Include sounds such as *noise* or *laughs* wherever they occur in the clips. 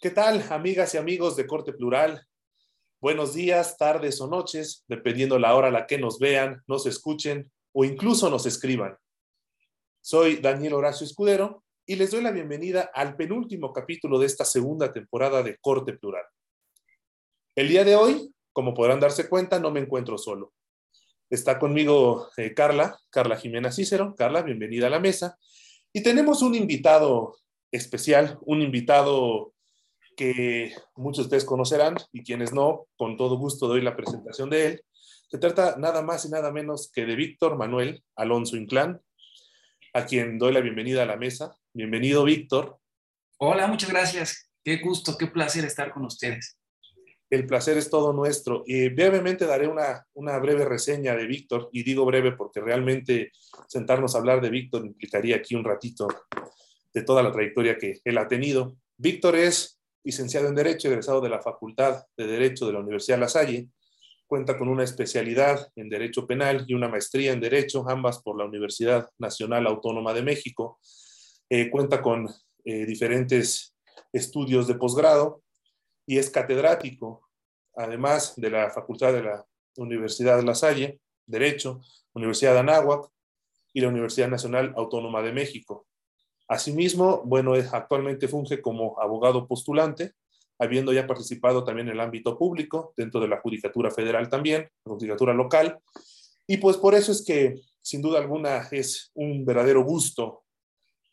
¿Qué tal, amigas y amigos de Corte Plural? Buenos días, tardes o noches, dependiendo la hora a la que nos vean, nos escuchen o incluso nos escriban. Soy Daniel Horacio Escudero y les doy la bienvenida al penúltimo capítulo de esta segunda temporada de Corte Plural. El día de hoy, como podrán darse cuenta, no me encuentro solo. Está conmigo eh, Carla, Carla Jimena Cícero. Carla, bienvenida a la mesa. Y tenemos un invitado especial, un invitado que muchos de ustedes conocerán y quienes no, con todo gusto doy la presentación de él. Se trata nada más y nada menos que de Víctor Manuel Alonso Inclán, a quien doy la bienvenida a la mesa. Bienvenido, Víctor. Hola, muchas gracias. Qué gusto, qué placer estar con ustedes. El placer es todo nuestro. Y brevemente daré una, una breve reseña de Víctor, y digo breve porque realmente sentarnos a hablar de Víctor implicaría aquí un ratito de toda la trayectoria que él ha tenido. Víctor es licenciado en Derecho, egresado de la Facultad de Derecho de la Universidad La Salle. Cuenta con una especialidad en Derecho Penal y una maestría en Derecho, ambas por la Universidad Nacional Autónoma de México. Eh, cuenta con eh, diferentes estudios de posgrado y es catedrático, además de la Facultad de la Universidad La Salle, Derecho, Universidad de Anáhuac y la Universidad Nacional Autónoma de México. Asimismo, bueno, actualmente funge como abogado postulante, habiendo ya participado también en el ámbito público, dentro de la Judicatura Federal también, la Judicatura Local. Y pues por eso es que, sin duda alguna, es un verdadero gusto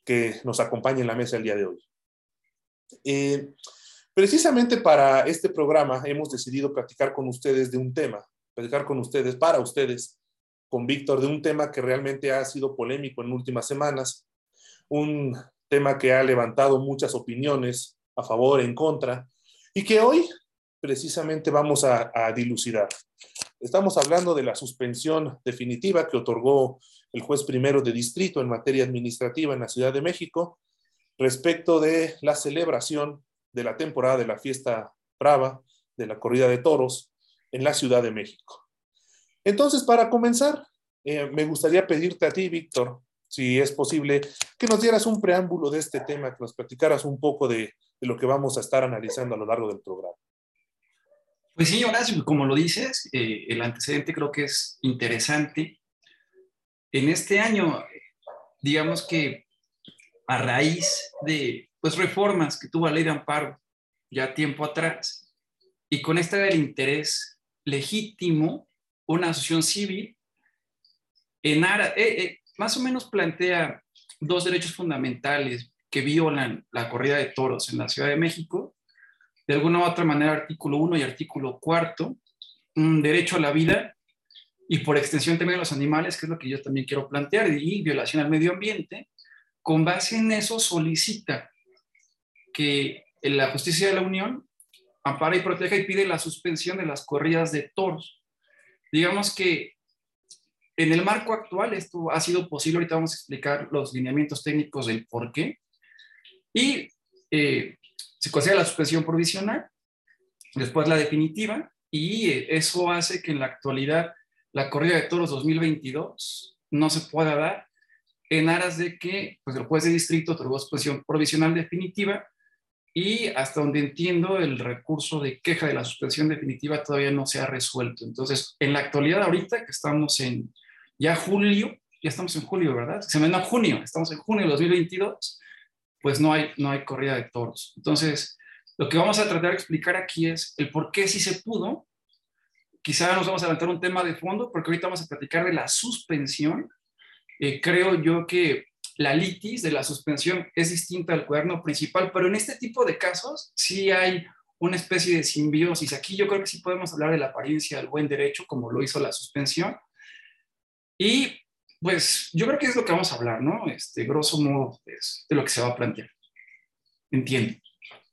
que nos acompañe en la mesa el día de hoy. Eh, precisamente para este programa hemos decidido platicar con ustedes de un tema, platicar con ustedes, para ustedes, con Víctor, de un tema que realmente ha sido polémico en últimas semanas, un tema que ha levantado muchas opiniones a favor, en contra, y que hoy precisamente vamos a, dilucidar. Estamos hablando de la suspensión definitiva que otorgó el juez primero de distrito en materia administrativa en la Ciudad de México respecto de la celebración de la temporada de la fiesta brava, de la corrida de toros en la Ciudad de México. Entonces, para comenzar, eh, me gustaría pedirte a ti, Víctor, si es posible, que nos dieras un preámbulo de este tema, que nos platicaras un poco de, lo que vamos a estar analizando a lo largo del programa. Pues sí, Horacio, como lo dices, eh, el antecedente creo que es interesante. En este año, digamos que a raíz de pues, reformas que tuvo la ley de amparo ya tiempo atrás, y con este del interés legítimo, una asociación civil en ara, eh, eh, más o menos plantea dos derechos fundamentales que violan la corrida de toros en la Ciudad de México. De alguna u otra manera, artículo 1 y artículo 4, un derecho a la vida y por extensión también a los animales, que es lo que yo también quiero plantear, y violación al medio ambiente. Con base en eso solicita que la justicia de la Unión ampara y proteja y pide la suspensión de las corridas de toros. Digamos que en el marco actual esto ha sido posible, ahorita vamos a explicar los lineamientos técnicos del por qué. Y eh, se considera la suspensión provisional, después la definitiva, y eh, eso hace que en la actualidad la corrida de toros 2022 no se pueda dar en aras de que pues, el juez de distrito otorgó suspensión provisional definitiva y hasta donde entiendo el recurso de queja de la suspensión definitiva todavía no se ha resuelto. Entonces, en la actualidad ahorita que estamos en ya julio, ya estamos en julio, ¿verdad? Se me da junio, estamos en junio de 2022, pues no hay, no hay corrida de toros. Entonces, lo que vamos a tratar de explicar aquí es el por qué sí se pudo. Quizá nos vamos a adelantar un tema de fondo, porque ahorita vamos a platicar de la suspensión. Eh, creo yo que la litis de la suspensión es distinta al cuaderno principal, pero en este tipo de casos sí hay una especie de simbiosis. Aquí yo creo que sí podemos hablar de la apariencia del buen derecho, como lo hizo la suspensión, y pues yo creo que es lo que vamos a hablar, ¿no? Este, grosso modo, es de lo que se va a plantear. Entiendo.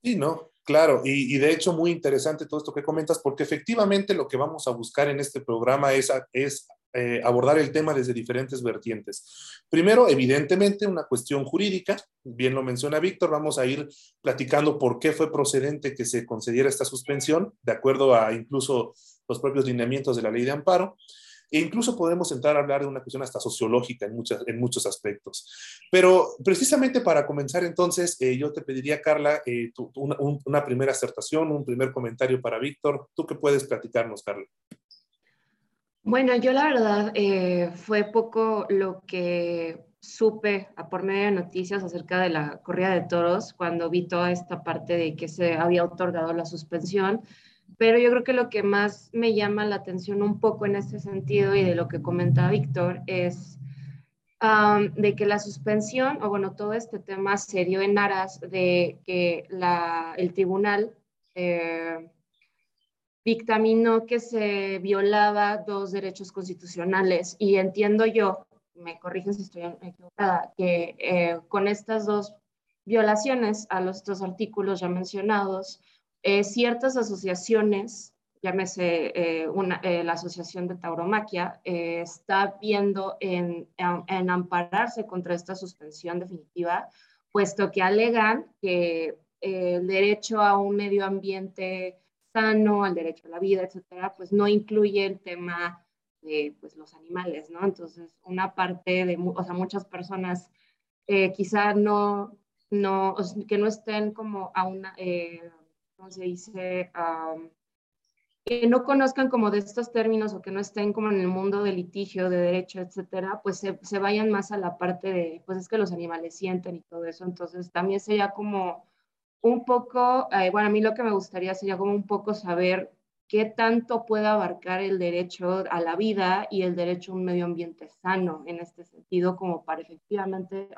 Sí, ¿no? Claro, y, de hecho muy interesante todo esto que comentas, porque efectivamente lo que vamos a buscar en este programa es, es eh, abordar el tema desde diferentes vertientes. Primero, evidentemente, una cuestión jurídica, bien lo menciona Víctor, vamos a ir platicando por qué fue procedente que se concediera esta suspensión, de acuerdo a incluso los propios lineamientos de la ley de amparo. E incluso podemos entrar a hablar de una cuestión hasta sociológica en, muchas, en muchos aspectos. Pero precisamente para comenzar entonces, eh, yo te pediría, Carla, eh, una, una, primera acertación, un primer comentario para Víctor. ¿Tú qué puedes platicarnos, Carla? Bueno, yo la verdad eh, fue poco lo que supe a por medio de noticias acerca de la corrida de toros cuando vi toda esta parte de que se había otorgado la suspensión pero yo creo que lo que más me llama la atención un poco en este sentido y de lo que comenta Víctor es de que la suspensión, o bueno, todo este tema se dio en aras de que la, el tribunal eh, dictaminó que se violaba dos derechos constitucionales. Y entiendo yo, me corrigen si estoy equivocada, que eh, con estas dos violaciones a los dos artículos ya mencionados, eh, ciertas asociaciones, llámese eh, una, eh, la Asociación de Tauromaquia, está viendo en, en, ampararse contra esta suspensión definitiva, puesto que alegan que el derecho a un medio ambiente sano, al derecho a la vida, etcétera, pues no incluye el tema de pues, los animales, ¿no? Entonces, una parte de, o sea, muchas personas quizá no, no, que no estén como a una, se dice? que no conozcan como de estos términos o que no estén como en el mundo del litigio, de derecho, etcétera, pues se, vayan más a la parte de, pues es que los animales sienten y todo eso. Entonces también sería como un poco, eh, bueno, a mí lo que me gustaría sería como un poco saber qué tanto puede abarcar el derecho a la vida y el derecho a un medio ambiente sano en este sentido, como para efectivamente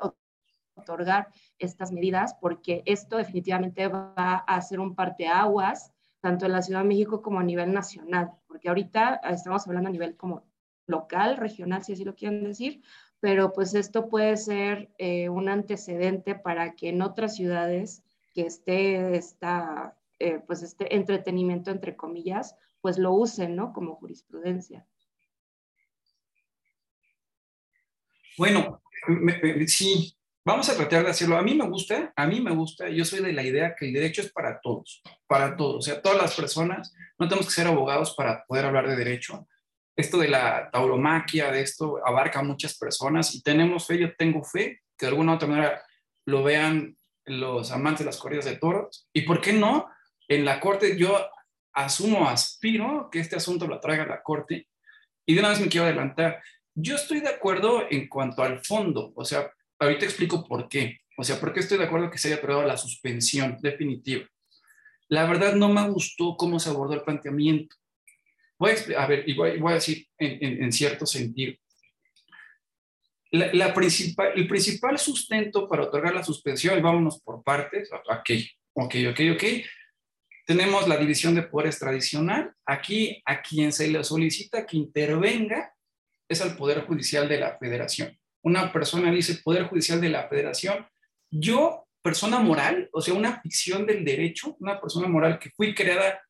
otorgar estas medidas, porque esto definitivamente va a ser un parteaguas, tanto en la Ciudad de México como a nivel nacional, porque ahorita estamos hablando a nivel como local, regional, si así lo quieren decir, pero pues esto puede ser eh, un antecedente para que en otras ciudades que esté esta, eh, pues este entretenimiento, entre comillas, pues lo usen, ¿no? Como jurisprudencia. Bueno, sí, Vamos a tratar de hacerlo. A mí me gusta, a mí me gusta, yo soy de la idea que el derecho es para todos, para todos, o sea, todas las personas, no tenemos que ser abogados para poder hablar de derecho. Esto de la tauromaquia, de esto abarca a muchas personas y tenemos fe, yo tengo fe, que de alguna u otra manera lo vean los amantes de las corridas de toros. ¿Y por qué no? En la corte yo asumo, aspiro que este asunto lo traiga la corte y de una vez me quiero adelantar. Yo estoy de acuerdo en cuanto al fondo, o sea, ahorita explico por qué. O sea, por qué estoy de acuerdo que se haya aprobado la suspensión definitiva. La verdad no me gustó cómo se abordó el planteamiento. Voy a, a ver, y voy, a decir en, cierto sentido. La, principal, el principal sustento para otorgar la suspensión, y vámonos por partes, ok, ok, ok, ok. Tenemos la división de poderes tradicional. Aquí, a quien se le solicita que intervenga es al Poder Judicial de la Federación una persona dice Poder Judicial de la Federación, yo, persona moral, o sea, una ficción del derecho, una persona moral que fui creada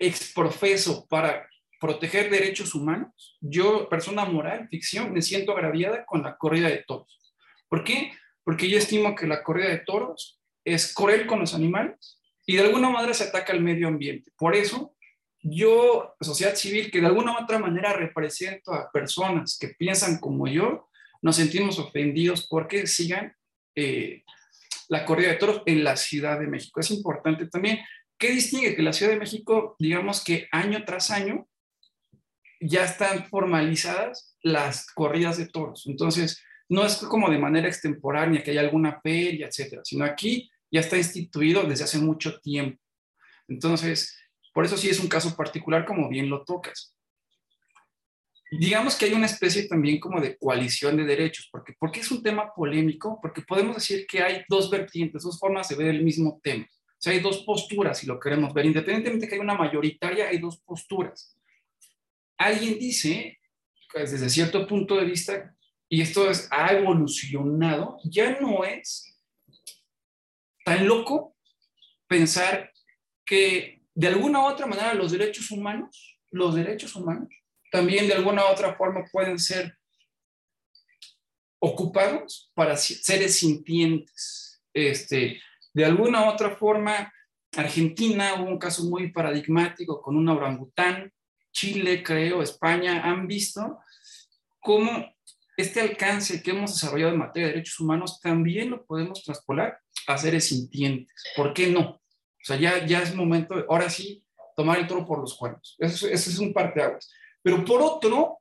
exprofeso para proteger derechos humanos, yo, persona moral, ficción, me siento agraviada con la corrida de toros. ¿Por qué? Porque yo estimo que la corrida de toros es cruel con los animales y de alguna manera se ataca al medio ambiente. Por eso, yo, sociedad civil, que de alguna u otra manera represento a personas que piensan como yo, nos sentimos ofendidos porque sigan eh, la corrida de toros en la Ciudad de México. Es importante también. ¿Qué distingue? Que la Ciudad de México, digamos que año tras año, ya están formalizadas las corridas de toros. Entonces, no es como de manera extemporánea, que haya alguna feria, etcétera, sino aquí ya está instituido desde hace mucho tiempo. Entonces, por eso sí es un caso particular, como bien lo tocas digamos que hay una especie también como de coalición de derechos, porque, porque es un tema polémico, porque podemos decir que hay dos vertientes, dos formas de ver el mismo tema. O sea, hay dos posturas, si lo queremos ver, independientemente de que hay una mayoritaria, hay dos posturas. Alguien dice, pues, desde cierto punto de vista, y esto es, ha evolucionado, ya no es tan loco pensar que de alguna u otra manera los derechos humanos, los derechos humanos, también de alguna u otra forma pueden ser ocupados para seres sintientes. Este, de alguna u otra forma, Argentina hubo un caso muy paradigmático con un orangután Chile, creo, España, han visto cómo este alcance que hemos desarrollado en materia de derechos humanos también lo podemos traspolar a seres sintientes. ¿Por qué no? O sea, ya, ya es momento, ahora sí, tomar el toro por los cuernos. Eso, eso es un parteaguas. Pero por otro,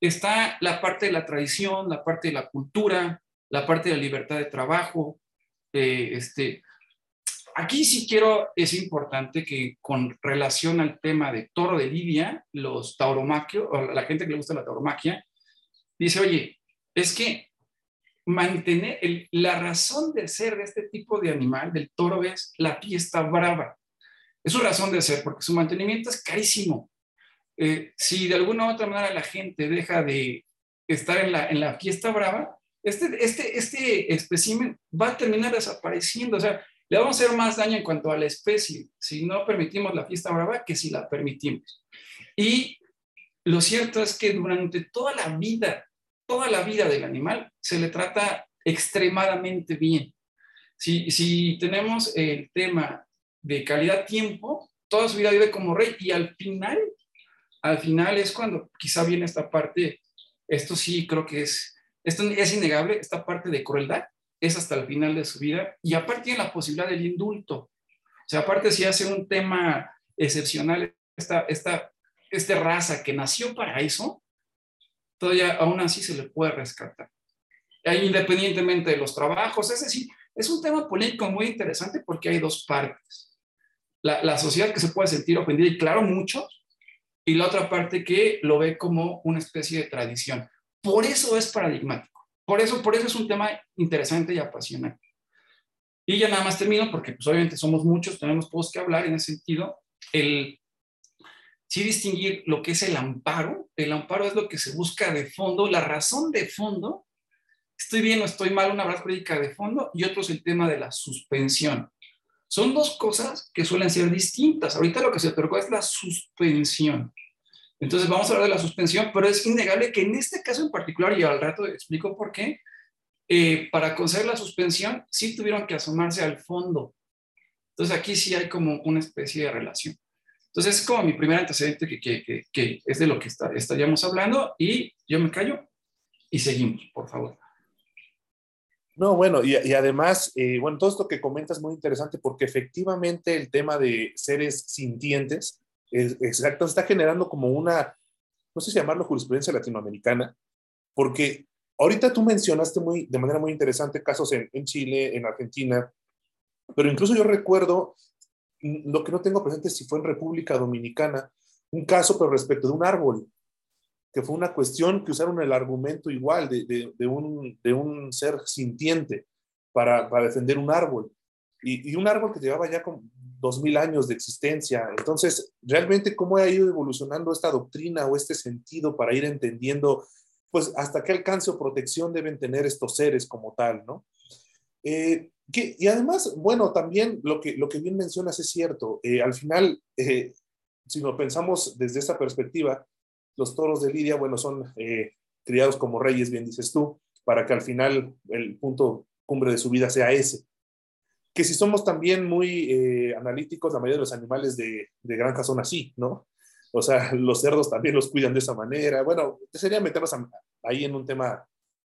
está la parte de la tradición, la parte de la cultura, la parte de la libertad de trabajo. Eh, este, aquí sí quiero, es importante que con relación al tema de toro de Lidia, los tauromaquios, o la gente que le gusta la tauromaquia, dice, oye, es que mantener la razón de ser de este tipo de animal, del toro, es la fiesta brava. Es su razón de ser, porque su mantenimiento es carísimo. Eh, si de alguna u otra manera la gente deja de estar en la, en la fiesta brava, este, este, este espécimen va a terminar desapareciendo. O sea, le vamos a hacer más daño en cuanto a la especie si no permitimos la fiesta brava que si la permitimos. Y lo cierto es que durante toda la vida, toda la vida del animal, se le trata extremadamente bien. Si, si tenemos el tema de calidad-tiempo, toda su vida vive como rey y al final al final es cuando quizá viene esta parte, esto sí creo que es, esto es innegable, esta parte de crueldad es hasta el final de su vida y aparte tiene la posibilidad del indulto. O sea, aparte si hace un tema excepcional, esta, esta, esta raza que nació para eso, todavía aún así se le puede rescatar. Independientemente de los trabajos, es decir, es un tema político muy interesante porque hay dos partes. La, la sociedad que se puede sentir ofendida, y claro, muchos, y la otra parte que lo ve como una especie de tradición. Por eso es paradigmático. Por eso, por eso es un tema interesante y apasionante. Y ya nada más termino, porque pues obviamente somos muchos, tenemos todos que hablar en ese sentido. El sí distinguir lo que es el amparo. El amparo es lo que se busca de fondo, la razón de fondo. Estoy bien o estoy mal, una verdad jurídica de fondo, y otro es el tema de la suspensión. Son dos cosas que suelen ser distintas. Ahorita lo que se otorgó es la suspensión. Entonces vamos a hablar de la suspensión, pero es innegable que en este caso en particular, y al rato explico por qué, eh, para conceder la suspensión sí tuvieron que asomarse al fondo. Entonces aquí sí hay como una especie de relación. Entonces es como mi primer antecedente que, que, que, es de lo que está, estaríamos hablando y yo me callo y seguimos, por favor. No, bueno, y, además, eh, bueno, todo esto que comentas es muy interesante porque efectivamente el tema de seres sintientes, es, exacto, está generando como una, no sé si llamarlo jurisprudencia latinoamericana, porque ahorita tú mencionaste muy, de manera muy interesante casos en, en Chile, en Argentina, pero incluso yo recuerdo, mm, lo que no tengo presente si fue en República Dominicana, un caso pero respecto de un árbol que fue una cuestión que usaron el argumento igual de, de, un, de un, ser sintiente para, para defender un árbol. Y, y, un árbol que llevaba ya con dos mil años de existencia. Entonces, realmente, ¿cómo ha ido evolucionando esta doctrina o este sentido para ir entendiendo, pues, hasta qué alcance o protección deben tener estos seres como tal, ¿no? Eh, que, y además, bueno, también lo que, lo que bien mencionas es cierto. Eh, al final, eh, si lo pensamos desde esa perspectiva, los toros de Lidia, bueno, son eh, criados como reyes, bien dices tú, para que al final el punto cumbre de su vida sea ese. Que si somos también muy eh, analíticos, la mayoría de los animales de, de granja son así, ¿no? O sea, *laughs* los cerdos también los cuidan de esa manera. Bueno, sería meternos ahí en un tema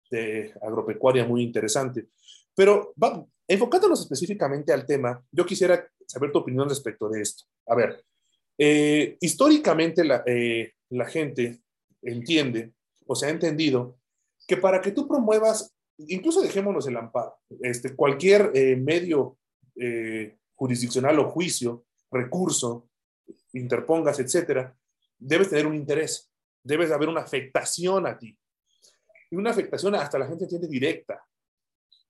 de agropecuaria muy interesante. Pero va, enfocándonos específicamente al tema, yo quisiera saber tu opinión respecto de esto. A ver, eh, históricamente la, la gente entiende o se ha entendido que para que tú promuevas, incluso dejémonos el amparo, este, cualquier eh, medio eh, jurisdiccional o juicio, recurso, interpongas, etcétera, debes tener un interés, debes haber una afectación a ti. Y una afectación hasta la gente entiende directa.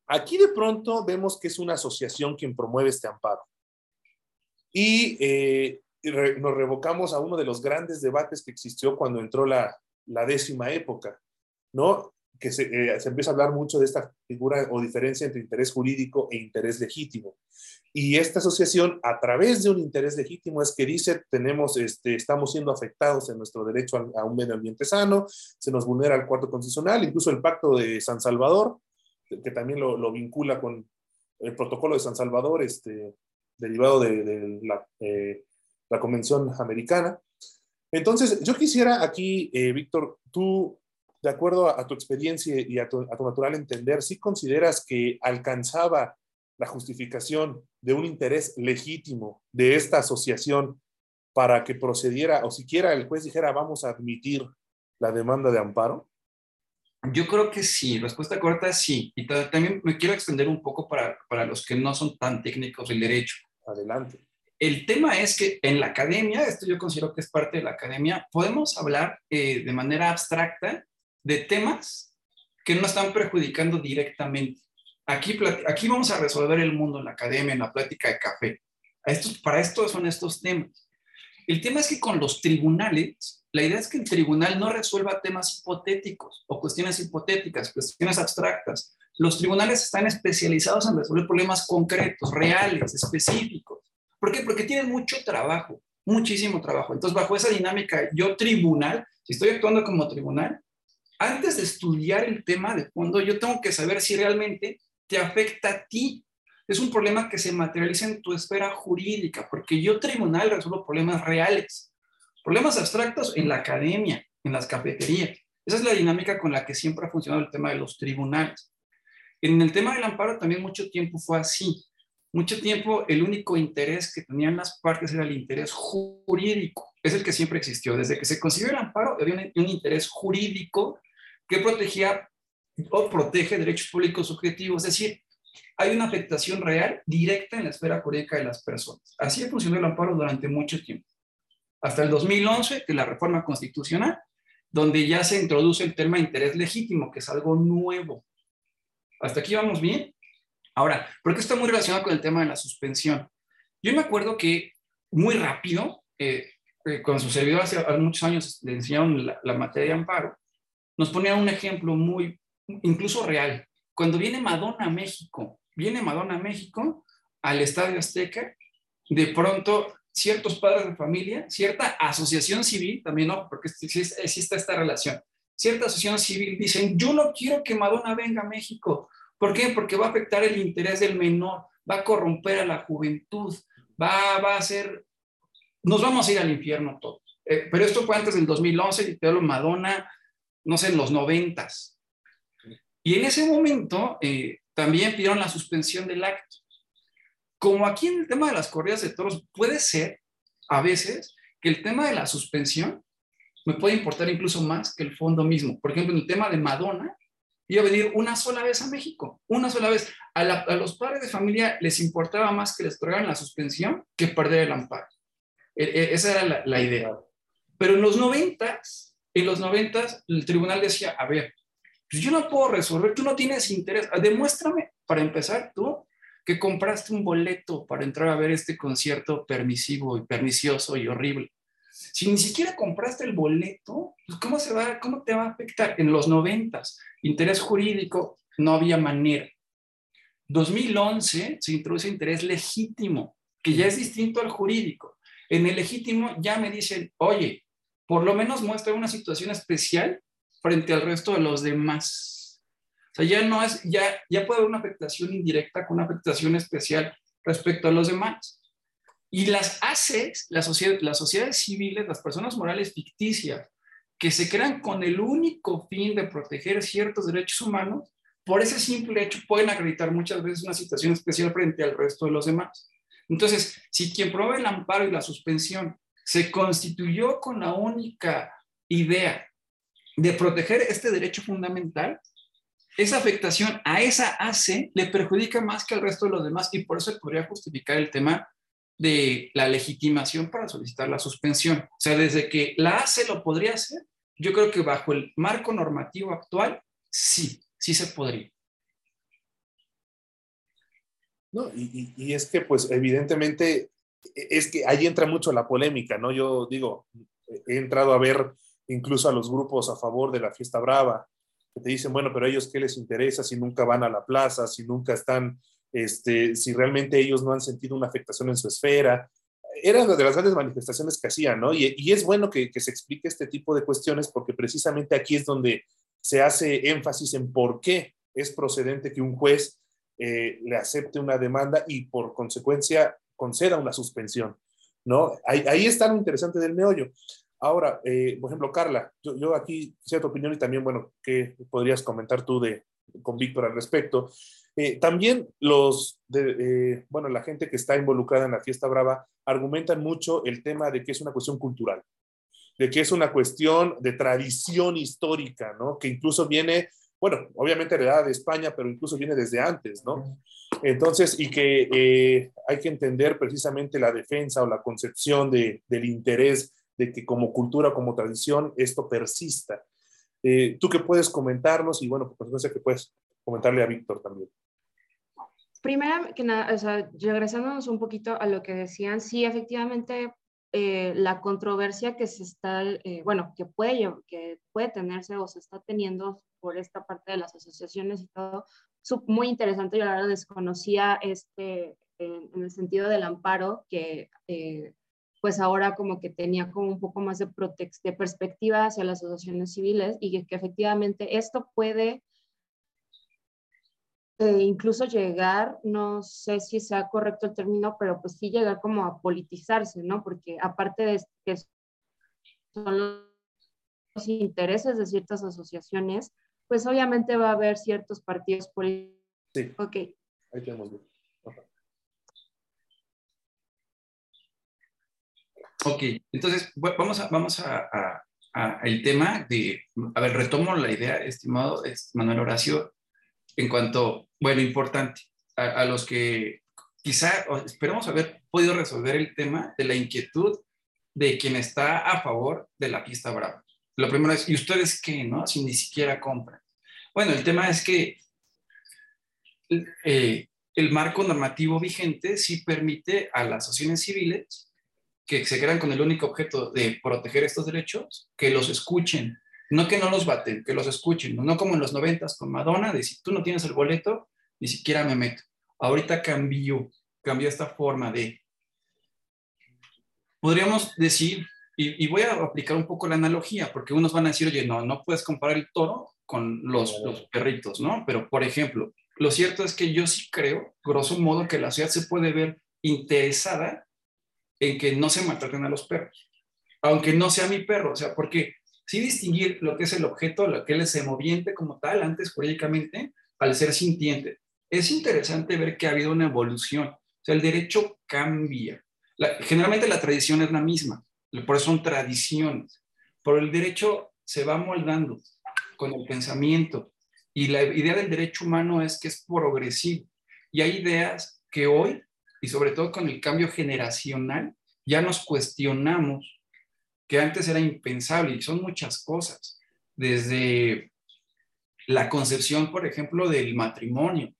Aquí de pronto vemos que es una asociación quien promueve este amparo. Y eh, nos revocamos a uno de los grandes debates que existió cuando entró la, la décima época, ¿no? Que se, eh, se, empieza a hablar mucho de esta figura o diferencia entre interés jurídico e interés legítimo. Y esta asociación, a través de un interés legítimo, es que dice, tenemos, este, estamos siendo afectados en nuestro derecho a, a un medio ambiente sano, se nos vulnera el cuarto constitucional, incluso el pacto de San Salvador, que, también lo, lo, vincula con el protocolo de San Salvador, este, derivado de, de la, eh, la Convención Americana, Entonces, yo quisiera aquí, eh, Víctor, tú, de acuerdo a, tu experiencia y a tu, natural entender, si consideras que alcanzaba la justificación de un interés legítimo de esta asociación para que procediera, o siquiera el juez dijera, vamos a admitir la demanda de amparo? Yo creo que sí, respuesta corta es sí. Y también me quiero extender un poco para, para los que no son tan técnicos del derecho. Adelante. El tema es que en la academia, esto yo considero que es parte de la academia, podemos hablar eh, de manera abstracta de temas que no están perjudicando directamente. Aquí, vamos a resolver el mundo en la academia, en la plática de café. para esto son estos temas. El tema es que con los tribunales, la idea es que el tribunal no resuelva temas hipotéticos o cuestiones hipotéticas, cuestiones abstractas. Los tribunales están especializados en resolver problemas concretos, reales, específicos. ¿Por qué? Porque tienen mucho trabajo, muchísimo trabajo. Entonces, bajo esa dinámica, yo tribunal, si estoy actuando como tribunal, antes de estudiar el tema de fondo, yo tengo que saber si realmente te afecta a ti. Es un problema que se materializa en tu esfera jurídica, porque yo tribunal resuelvo problemas reales, problemas abstractos en la academia, en las cafeterías. Esa es la dinámica con la que siempre ha funcionado el tema de los tribunales. En el tema del amparo también mucho tiempo fue así mucho tiempo el único interés que tenían las partes era el interés jurídico. Es el que siempre existió. Desde que se concibió el amparo, había un, interés jurídico que protegía o protege derechos públicos subjetivos. Es decir, hay una afectación real directa en la esfera jurídica de las personas. Así funcionó el amparo durante mucho tiempo. Hasta el 2011, que la reforma constitucional, donde ya se introduce el tema interés legítimo, que es algo nuevo. ¿Hasta aquí vamos bien? Ahora, porque está muy relacionado con el tema de la suspensión. Yo me acuerdo que muy rápido, eh, eh cuando su servidor hace, muchos años le enseñaron la, materia de amparo, nos ponía un ejemplo muy, incluso real. Cuando viene Madonna a México, viene Madonna a México al Estadio Azteca, de pronto ciertos padres de familia, cierta asociación civil, también no, porque existe esta relación, cierta asociación civil dicen, yo no quiero que Madonna venga a México, ¿Por qué? Porque va a afectar el interés del menor, va a corromper a la juventud, va, va a ser, nos vamos a ir al infierno todos. Eh, pero esto fue antes del 2011, y te hablo Madonna, no sé, en los noventas. Y en ese momento eh, también pidieron la suspensión del acto. Como aquí en el tema de las corridas de toros, puede ser a veces que el tema de la suspensión me puede importar incluso más que el fondo mismo. Por ejemplo, en el tema de Madonna, iba a venir una sola vez a México, una sola vez. A, los padres de familia les importaba más que les otorgaran la suspensión que perder el amparo. E, e, esa era la, idea. Pero en los noventas, en los noventas, el tribunal decía, a ver, pues yo no puedo resolver, tú no tienes interés, demuéstrame, para empezar, tú, que compraste un boleto para entrar a ver este concierto permisivo y pernicioso y horrible. Si ni siquiera compraste el boleto, pues ¿cómo, se va, ¿cómo te va a afectar? En los noventas, interés jurídico, no había manera. 2011 se introduce interés legítimo, que ya es distinto al jurídico. En el legítimo ya me dicen, oye, por lo menos muestra una situación especial frente al resto de los demás. O sea, ya no es, ya, ya puede haber una afectación indirecta con una afectación especial respecto a los demás. Y las ACES, las, las sociedades civiles, las personas morales ficticias, que se crean con el único fin de proteger ciertos derechos humanos, por ese simple hecho pueden acreditar muchas veces una situación especial frente al resto de los demás. Entonces, si quien prueba el amparo y la suspensión se constituyó con la única idea de proteger este derecho fundamental, esa afectación a esa ACE le perjudica más que al resto de los demás y por eso podría justificar el tema de la legitimación para solicitar la suspensión. O sea, desde que la ACE lo podría hacer, yo creo que bajo el marco normativo actual, sí, sí se podría. No, y, y, es que, pues, evidentemente, es que ahí entra mucho la polémica, ¿no? Yo digo, he entrado a ver incluso a los grupos a favor de la fiesta brava, que te dicen, bueno, pero ellos qué les interesa si nunca van a la plaza, si nunca están este, si realmente ellos no han sentido una afectación en su esfera. Eran de las grandes manifestaciones que hacían, ¿no? Y, es bueno que, se explique este tipo de cuestiones porque precisamente aquí es donde se hace énfasis en por qué es procedente que un juez eh, le acepte una demanda y por consecuencia conceda una suspensión, ¿no? Ahí, ahí está lo interesante del meollo. Ahora, eh, por ejemplo, Carla, yo, aquí sé tu opinión y también, bueno, ¿qué podrías comentar tú de, con Víctor al respecto? Eh, también los, de, bueno, la gente que está involucrada en la fiesta brava argumentan mucho el tema de que es una cuestión cultural, de que es una cuestión de tradición histórica, ¿no? Que incluso viene, bueno, obviamente heredada de España, pero incluso viene desde antes, ¿no? Entonces, y que eh, hay que entender precisamente la defensa o la concepción de, del interés de que como cultura, como tradición, esto persista. Eh, ¿Tú qué puedes comentarnos? Y bueno, por supuesto que puedes comentarle a Víctor también. Primero que nada, o sea, regresándonos un poquito a lo que decían, sí, efectivamente, eh, la controversia que se está, bueno, que puede, que puede tenerse o se está teniendo por esta parte de las asociaciones y todo, muy interesante. Yo la verdad desconocía este, en, el sentido del amparo, que eh, pues ahora como que tenía como un poco más de, de perspectiva hacia las asociaciones civiles y que, efectivamente esto puede eh, incluso llegar, no sé si sea correcto el término, pero pues sí llegar como a politizarse, ¿no? Porque aparte de que son los intereses de ciertas asociaciones, pues obviamente va a haber ciertos partidos políticos. Sí. Ok. Ahí tenemos. Ok, entonces vamos a, vamos a, el tema de, a ver, retomo la idea, estimado Manuel Horacio, en cuanto, bueno, importante, a, los que quizá esperamos haber podido resolver el tema de la inquietud de quien está a favor de la pista brava. Lo primero es, ¿y ustedes qué, no? Si ni siquiera compran. Bueno, el tema es que eh, el marco normativo vigente sí permite a las asociaciones civiles que se crean con el único objeto de proteger estos derechos, que los escuchen, no que no los baten, que los escuchen, no como en los noventas con Madonna, de si tú no tienes el boleto, ni siquiera me meto. Ahorita cambió, cambió esta forma de, podríamos decir, y, voy a aplicar un poco la analogía, porque unos van a decir, oye, no, no puedes comparar el toro con los, los perritos, ¿no? Pero, por ejemplo, lo cierto es que yo sí creo, grosso modo, que la ciudad se puede ver interesada en que no se maltraten a los perros, aunque no sea mi perro, o sea, porque sí distinguir lo que es el objeto, lo que es moviente como tal, antes jurídicamente, al ser sintiente. Es interesante ver que ha habido una evolución, o sea, el derecho cambia. generalmente la tradición es la misma, por eso son tradiciones. Pero el derecho se va moldando con el pensamiento. Y la idea del derecho humano es que es progresivo. Y hay ideas que hoy, y sobre todo con el cambio generacional, ya nos cuestionamos que antes era impensable y son muchas cosas. Desde la concepción, por ejemplo, del matrimonio.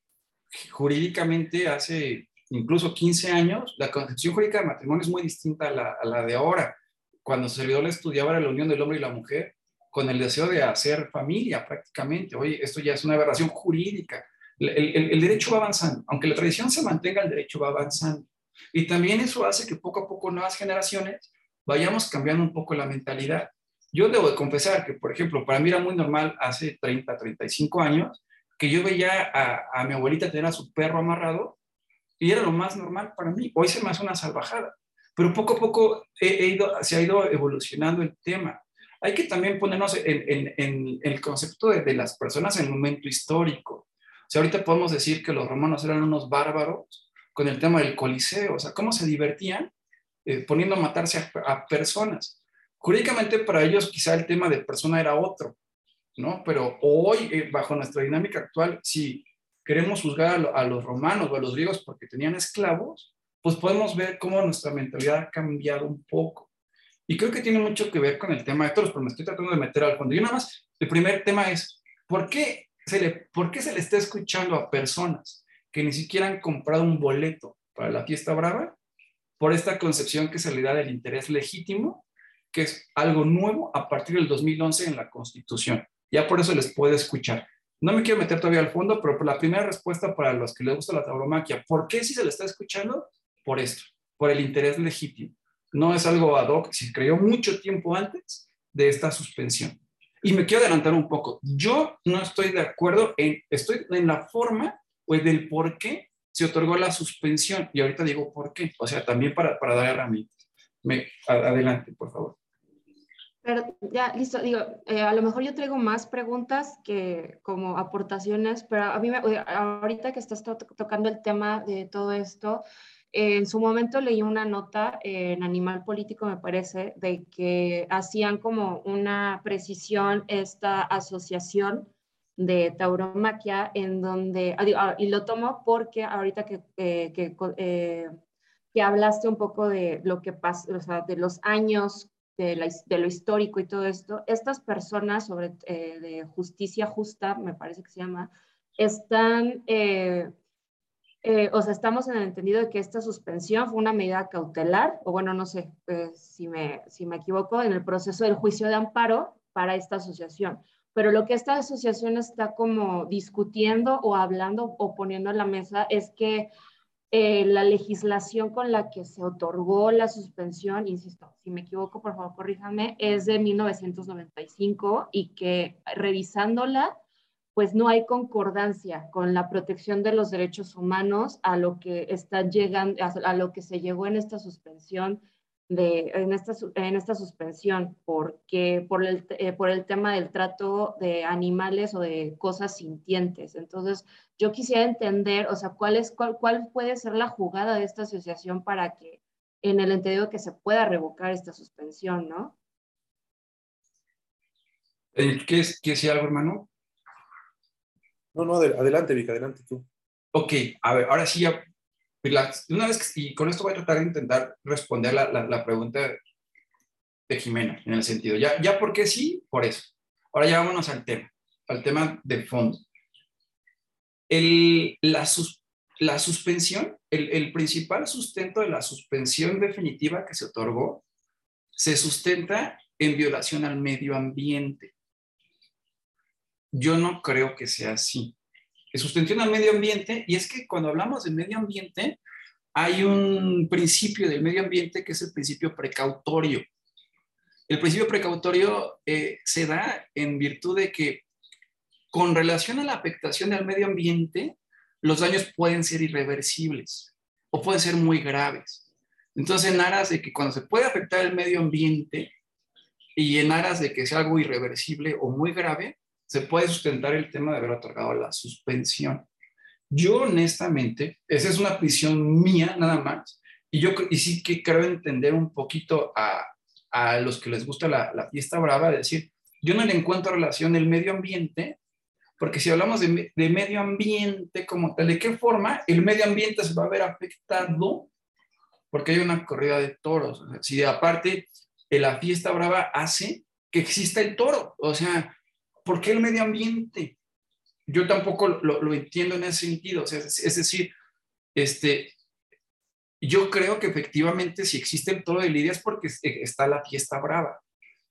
Jurídicamente hace incluso 15 años, la concepción jurídica del matrimonio es muy distinta a la, a la de ahora cuando se le estudiaba la unión del hombre y la mujer, con el deseo de hacer familia prácticamente. Oye, esto ya es una aberración jurídica. El, el, derecho va avanzando, aunque la tradición se mantenga, el derecho va avanzando. Y también eso hace que poco a poco nuevas generaciones vayamos cambiando un poco la mentalidad. Yo debo de confesar que, por ejemplo, para mí era muy normal hace 30, 35 años que yo veía a, mi abuelita tener a su perro amarrado y era lo más normal para mí. Hoy se me hace una salvajada. Pero poco a poco he, ido, se ha ido evolucionando el tema. Hay que también ponernos en, el concepto de, las personas en el momento histórico. O sea, ahorita podemos decir que los romanos eran unos bárbaros con el tema del coliseo, o sea, cómo se divertían eh, poniendo a matarse a, personas. Jurídicamente para ellos quizá el tema de persona era otro, ¿no? Pero hoy, eh, bajo nuestra dinámica actual, si queremos juzgar a, a, los romanos o a los griegos porque tenían esclavos, pues podemos ver cómo nuestra mentalidad ha cambiado un poco. Y creo que tiene mucho que ver con el tema de todos, pero me estoy tratando de meter al fondo. Y nada más, el primer tema es, ¿por qué se le, ¿por qué se le está escuchando a personas que ni siquiera han comprado un boleto para la fiesta brava? Por esta concepción que se le da del interés legítimo, que es algo nuevo a partir del 2011 en la Constitución. Ya por eso les puedo escuchar. No me quiero meter todavía al fondo, pero la primera respuesta para los que les gusta la tauromaquia, ¿por qué si se le está escuchando? por esto, por el interés legítimo. No es algo ad hoc, se creó mucho tiempo antes de esta suspensión. Y me quiero adelantar un poco. Yo no estoy de acuerdo en, estoy en la forma o del por qué se otorgó la suspensión. Y ahorita digo por qué. O sea, también para, para dar herramientas. Me, adelante, por favor. Pero ya, listo, digo, eh, a lo mejor yo traigo más preguntas que como aportaciones, pero a mí, me, ahorita que estás tocando el tema de todo esto, en su momento leí una nota en Animal Político, me parece, de que hacían como una precisión esta asociación de tauromaquia, en donde, ah, ah, y lo tomo porque ahorita que, eh, que, eh, que, hablaste un poco de lo que pasa, o sea, de los años de, la, de, lo histórico y todo esto, estas personas sobre eh, de justicia justa, me parece que se llama, están o sea, estamos en el entendido de que esta suspensión fue una medida cautelar, o bueno, no sé si, me, si me equivoco, en el proceso del juicio de amparo para esta asociación. Pero lo que esta asociación está como discutiendo o hablando o poniendo en la mesa es que eh, la legislación con la que se otorgó la suspensión, insisto, si me equivoco, por favor, corríjame, es de 1995 y que revisándola pues no hay concordancia con la protección de los derechos humanos a lo que está llegando, a lo que se llegó en esta suspensión de, en esta, en esta suspensión, porque por el, eh, por el tema del trato de animales o de cosas sintientes. Entonces, yo quisiera entender, o sea, cuál, es, cuál, cuál puede ser la jugada de esta asociación para que, en el entendido que se pueda revocar esta suspensión, ¿no? ¿Qué es, qué es algo, hermano? No, no, adelante, Vic, adelante tú. Ok, a ver, ahora sí ya, una vez y con esto voy a tratar de intentar responder la, pregunta de Jimena, en el sentido, ya, ya por qué sí, por eso. Ahora ya vámonos al tema, al tema de fondo. El, la, la suspensión, el, el principal sustento de la suspensión definitiva que se otorgó, se sustenta en violación al medio ambiente. Yo no creo que sea así. Que sustentación al medio ambiente, y es que cuando hablamos de medio ambiente, hay un principio del medio ambiente que es el principio precautorio. El principio precautorio eh, se da en virtud de que con relación a la afectación del medio ambiente, los daños pueden ser irreversibles o pueden ser muy graves. Entonces, en aras de que cuando se puede afectar el medio ambiente y en aras de que sea algo irreversible o muy grave, se puede sustentar el tema de haber otorgado la suspensión. Yo honestamente, esa es una visión mía nada más, y yo y sí que creo entender un poquito a, a los que les gusta la, la, fiesta brava, decir, yo no le encuentro relación el medio ambiente, porque si hablamos de, de, medio ambiente como tal, ¿de qué forma el medio ambiente se va a ver afectado? Porque hay una corrida de toros. si aparte la fiesta brava hace que exista el toro, o sea, ¿por qué el medio ambiente? Yo tampoco lo, entiendo en ese sentido. es, decir, este, yo creo que efectivamente si existe el toro de Lidia es porque está la fiesta brava.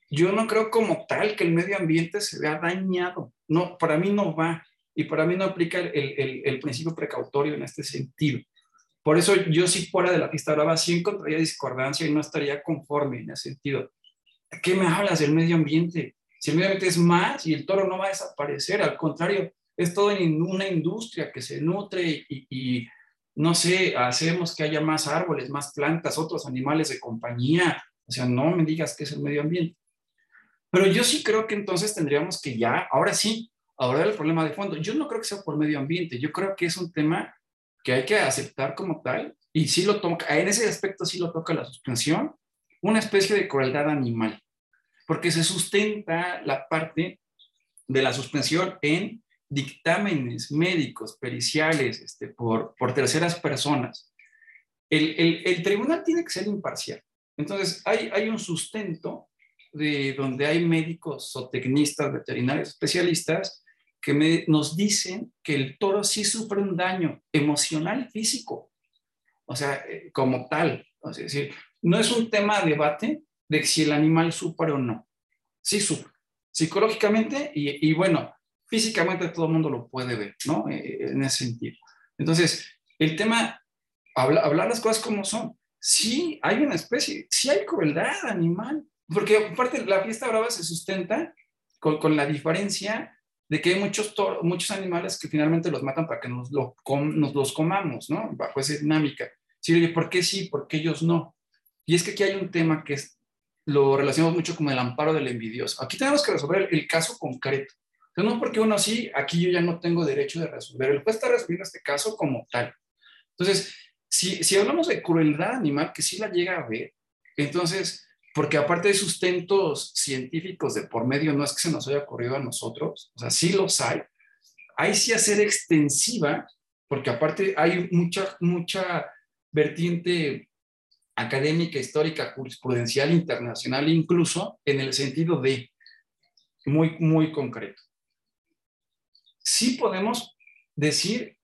Yo no creo como tal que el medio ambiente se vea dañado. No, para mí no va. Y para mí no aplica el, el principio precautorio en este sentido. Por eso yo si fuera de la fiesta brava sí encontraría discordancia y no estaría conforme en ese sentido. ¿Qué me hablas del medio ambiente? Simplemente es más y el toro no va a desaparecer, al contrario, es todo en una industria que se nutre y, no sé, hacemos que haya más árboles, más plantas, otros animales de compañía. O sea, no me digas que es el medio ambiente. Pero yo sí creo que entonces tendríamos que ya, ahora sí, abordar el problema de fondo. Yo no creo que sea por medio ambiente, yo creo que es un tema que hay que aceptar como tal y sí lo toca, en ese aspecto sí lo toca la suspensión, una especie de crueldad animal porque se sustenta la parte de la suspensión en dictámenes médicos, periciales, este, por, por terceras personas. El, el, el, tribunal tiene que ser imparcial. Entonces, hay, hay un sustento de donde hay médicos o tecnistas, veterinarios, especialistas, que me, nos dicen que el toro sí sufre un daño emocional físico. O sea, eh, como tal. es decir, no es un tema de debate, de si el animal sufre o no. Sí sufre. Psicológicamente y, bueno, físicamente todo el mundo lo puede ver, ¿no? Eh, eh, en ese sentido. Entonces, el tema, hablar las cosas como son. Sí hay una especie, sí hay crueldad animal, porque aparte la fiesta brava se sustenta con, con la diferencia de que hay muchos, muchos animales que finalmente los matan para que nos, lo nos los comamos, ¿no? Bajo esa dinámica. Sí, ¿por qué sí? ¿Por qué ellos no? Y es que aquí hay un tema que es lo relacionamos mucho con el amparo del envidioso. Aquí tenemos que resolver el, caso concreto. Entonces, no porque uno sí, aquí yo ya no tengo derecho de resolver. El juez está resolviendo este caso como tal. Entonces, si, si hablamos de crueldad animal, que sí la llega a ver, entonces, porque aparte de sustentos científicos de por medio, no es que se nos haya ocurrido a nosotros, o sea, sí los hay, hay sí hacer extensiva, porque aparte hay mucha, mucha vertiente académica, histórica, jurisprudencial, internacional, incluso en el sentido de muy, muy concreto. Sí podemos decir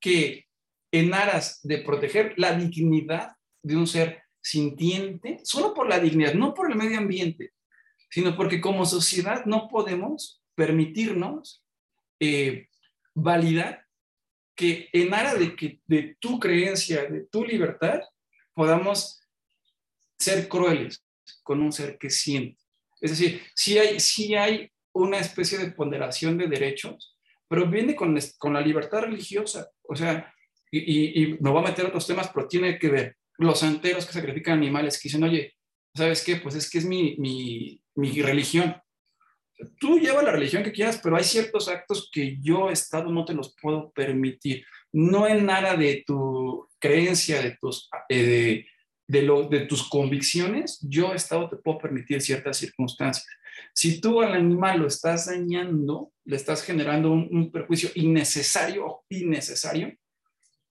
que en aras de proteger la dignidad de un ser sintiente, solo por la dignidad, no por el medio ambiente, sino porque como sociedad no podemos permitirnos eh, validar que en aras de, que, de tu creencia, de tu libertad, podamos ser crueles con un ser que siente. Es decir, si hay, si hay una especie de ponderación de derechos, pero viene con, con la libertad religiosa. O sea, y, y, me voy a meter otros temas, pero tiene que ver los santeros que sacrifican animales, que dicen, oye, ¿sabes qué? Pues es que es mi, mi, mi religión. Tú lleva la religión que quieras, pero hay ciertos actos que yo, Estado, no te los puedo permitir. No en nada de tu creencia, de tus, eh, de, lo, de tus convicciones, yo, Estado, te puedo permitir ciertas circunstancias. Si tú al animal lo estás dañando, le estás generando un, un perjuicio innecesario o innecesario,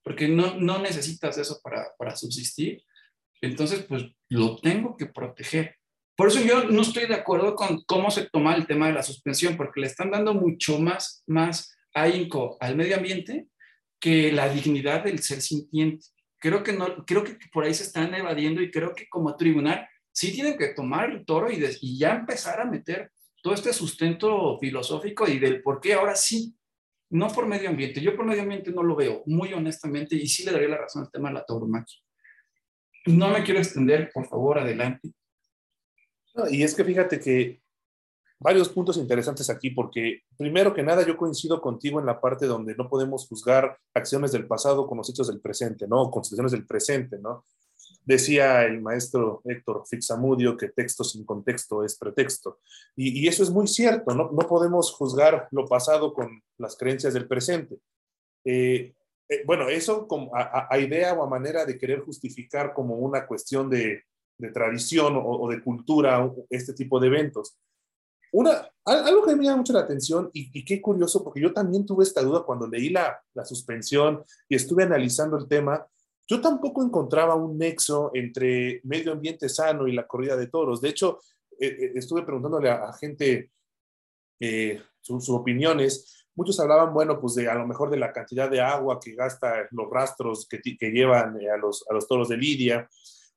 porque no, no necesitas eso para, para subsistir, entonces pues lo tengo que proteger. Por eso yo no estoy de acuerdo con cómo se toma el tema de la suspensión, porque le están dando mucho más, más ahínco al medio ambiente que la dignidad del ser sintiente. Creo que, no, creo que por ahí se están evadiendo y creo que como tribunal sí tienen que tomar el toro y, y ya empezar a meter todo este sustento filosófico y del por qué ahora sí no por medio ambiente. Yo por medio ambiente no lo veo, muy honestamente, y sí le daría la razón al tema de la tauromaquia. No me quiero extender, por favor, adelante. y es que fíjate que varios puntos interesantes aquí, porque primero que nada yo coincido contigo en la parte donde no podemos juzgar acciones del pasado con los hechos del presente, ¿no? Con situaciones del presente, ¿no? Decía el maestro Héctor Fixamudio que texto sin contexto es pretexto. Y, eso es muy cierto, ¿no? no podemos juzgar lo pasado con las creencias del presente. Eh, eh, bueno, eso como a, idea o a manera de querer justificar como una cuestión de, tradición o, de cultura este tipo de eventos. Una, algo que me llama mucho la atención y, y, qué curioso, porque yo también tuve esta duda cuando leí la, la suspensión y estuve analizando el tema, yo tampoco encontraba un nexo entre medio ambiente sano y la corrida de toros. De hecho, eh, eh, estuve preguntándole a, gente eh, sus, opiniones. Muchos hablaban, bueno, pues de a lo mejor de la cantidad de agua que gasta los rastros que, que llevan a, los, a los toros de Lidia.